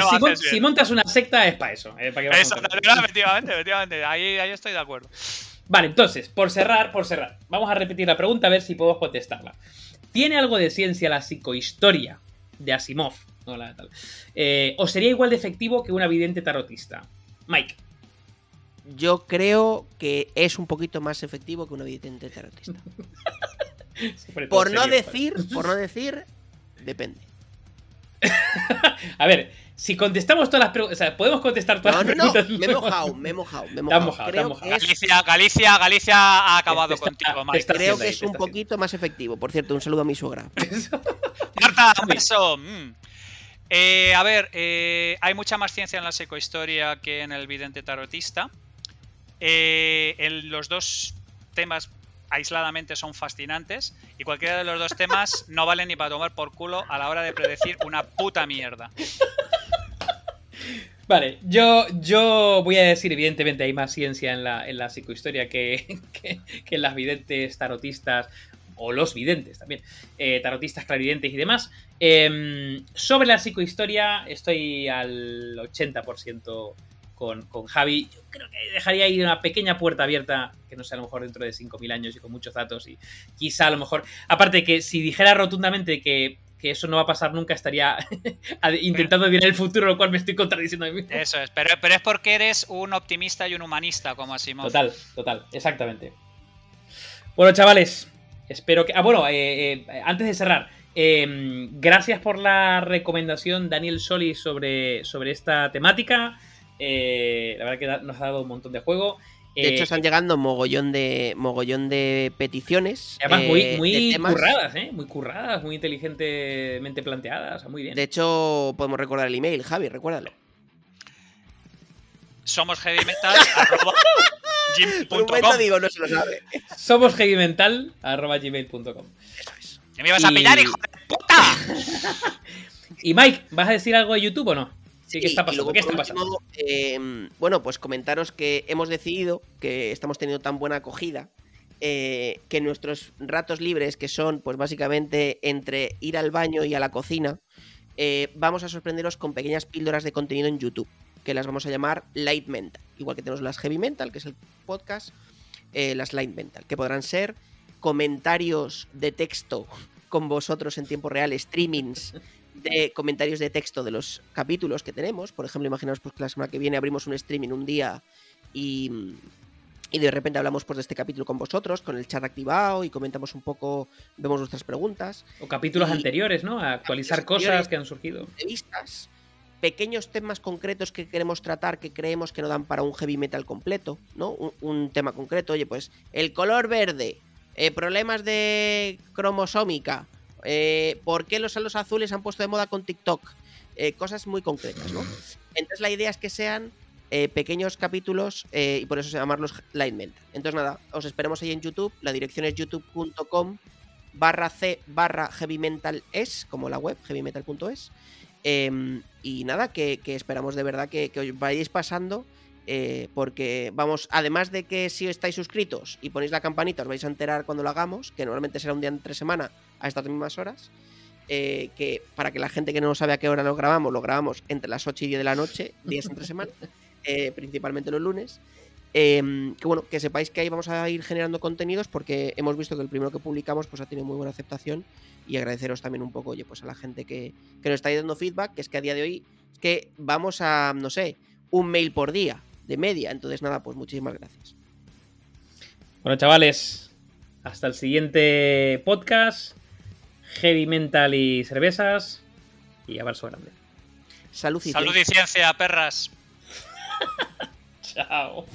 si, mon- montas una secta es para eso. eh, para que Eso, efectivamente, efectivamente. Ahí, ahí estoy de acuerdo. Vale, entonces, por cerrar, por cerrar, vamos a repetir la pregunta a ver si podemos contestarla. ¿Tiene algo de ciencia la psicohistoria de Asimov? No, la tal. Eh, ¿O sería igual de efectivo que una vidente tarotista? Mike. Yo creo que es un poquito más efectivo que una vidente tarotista. Por no serio, decir, por no decir, depende. [laughs] A ver, si contestamos todas las preguntas. O sea, podemos contestar todas No, las no, no, preguntas. me he mojado, me he mojado, me he mojado. mojado, Creo mojado. que es, Galicia, Galicia, Galicia ha acabado está- contigo, está creo que ahí, es un poquito más efectivo. Por cierto, un saludo a mi suegra. [laughs] Marta, un beso. Mm. Eh, a ver, eh, hay mucha más ciencia en la psicohistoria que en el vidente tarotista. Eh, los dos temas aisladamente son fascinantes y cualquiera de los dos temas [laughs] no vale ni para tomar por culo a la hora de predecir una puta mierda. Vale, yo, yo voy a decir, evidentemente, hay más ciencia en la, en la psicohistoria que, [laughs] que, que en las videntes tarotistas, o los videntes también, eh, tarotistas, clarividentes y demás. Em, sobre la psicohistoria, estoy al 80% con, con Javi. Yo creo que dejaría ahí una pequeña puerta abierta, que no sé, a lo mejor dentro de 5.000 años y con muchos datos, y quizá a lo mejor. Aparte, que si dijera rotundamente que. que eso no va a pasar nunca, estaría [laughs] intentando adivinar el futuro, lo cual me estoy contradiciendo a mí mismo. Eso es, pero, pero es porque eres un optimista y un humanista como Asimov. Total, total, exactamente. Bueno, chavales, espero que. Ah, bueno, eh, eh, antes de cerrar, eh, gracias por la recomendación, Daniel Soli, sobre, sobre esta temática. Eh, la verdad que da- nos ha dado un montón de juego. De Eh, hecho, están llegando mogollón de mogollón de peticiones. Además, eh, muy, de muy curradas, ¿eh? Muy curradas, muy inteligentemente planteadas. muy bien. De hecho, podemos recordar el email, Javi, recuérdalo. Somos heavy metal. [laughs] arroba gmail digo, no se lo sabe. Somos heavymental.gmail.com. Eso es. ¿Que me ibas a pillar, hijo de puta? [laughs] Y Mike, ¿vas a decir algo de YouTube o no? Sí, ¿Qué está pasando? luego, ¿Qué por está pasando? último, eh, bueno, pues comentaros que hemos decidido que estamos teniendo tan buena acogida eh, que nuestros ratos libres, que son pues básicamente entre ir al baño y a la cocina, eh, vamos a sorprenderos con pequeñas píldoras de contenido en YouTube, que las vamos a llamar Light Mental. Igual que tenemos las Heavy Mental, que es el podcast, eh, las Light Mental, que podrán ser comentarios de texto con vosotros en tiempo real, streamings de comentarios de texto de los capítulos que tenemos. Por ejemplo, imaginaos pues, que la semana que viene abrimos un streaming un día y, y de repente hablamos pues, de este capítulo con vosotros, con el chat activado y comentamos un poco, vemos vuestras preguntas. O capítulos Y- anteriores, ¿no? A actualizar cosas que han surgido. entrevistas, pequeños temas concretos que queremos tratar que creemos que no dan para un heavy metal completo, ¿no? Un, un tema concreto, oye, pues el color verde, eh, problemas de cromosómica, eh, ¿por qué los salos azules han puesto de moda con TikTok? Eh, cosas muy concretas, ¿no? Entonces la idea es que sean eh, pequeños capítulos y por eso se llamarlos Light Mental. Entonces nada, os esperemos ahí en YouTube, la dirección es youtube.com barra c barra heavy metal es, como la web, heavymetal.es. Em, y nada, que, que esperamos de verdad que, que os vayáis pasando. Eh, porque vamos, además de que si estáis suscritos y ponéis la campanita, os vais a enterar cuando lo hagamos, que normalmente será un día entre semana a estas mismas horas. eh, que para que la gente que no sabe a qué hora lo grabamos, lo grabamos entre las 8 y 10 de la noche, días entre semana, [laughs] eh, principalmente los lunes. Em, que bueno, que sepáis que ahí vamos a ir generando contenidos porque hemos visto que el primero que publicamos pues ha tenido muy buena aceptación y agradeceros también un poco, oye, pues a la gente que, que nos está dando feedback, que es que a día de hoy es que vamos a, no sé, un mail por día de media. Entonces nada, pues muchísimas gracias. Bueno, chavales, hasta el siguiente podcast. Heavy Mental y cervezas. Y abrazo grande. Salud y Salud y ciencia, perras. [laughs] Chao.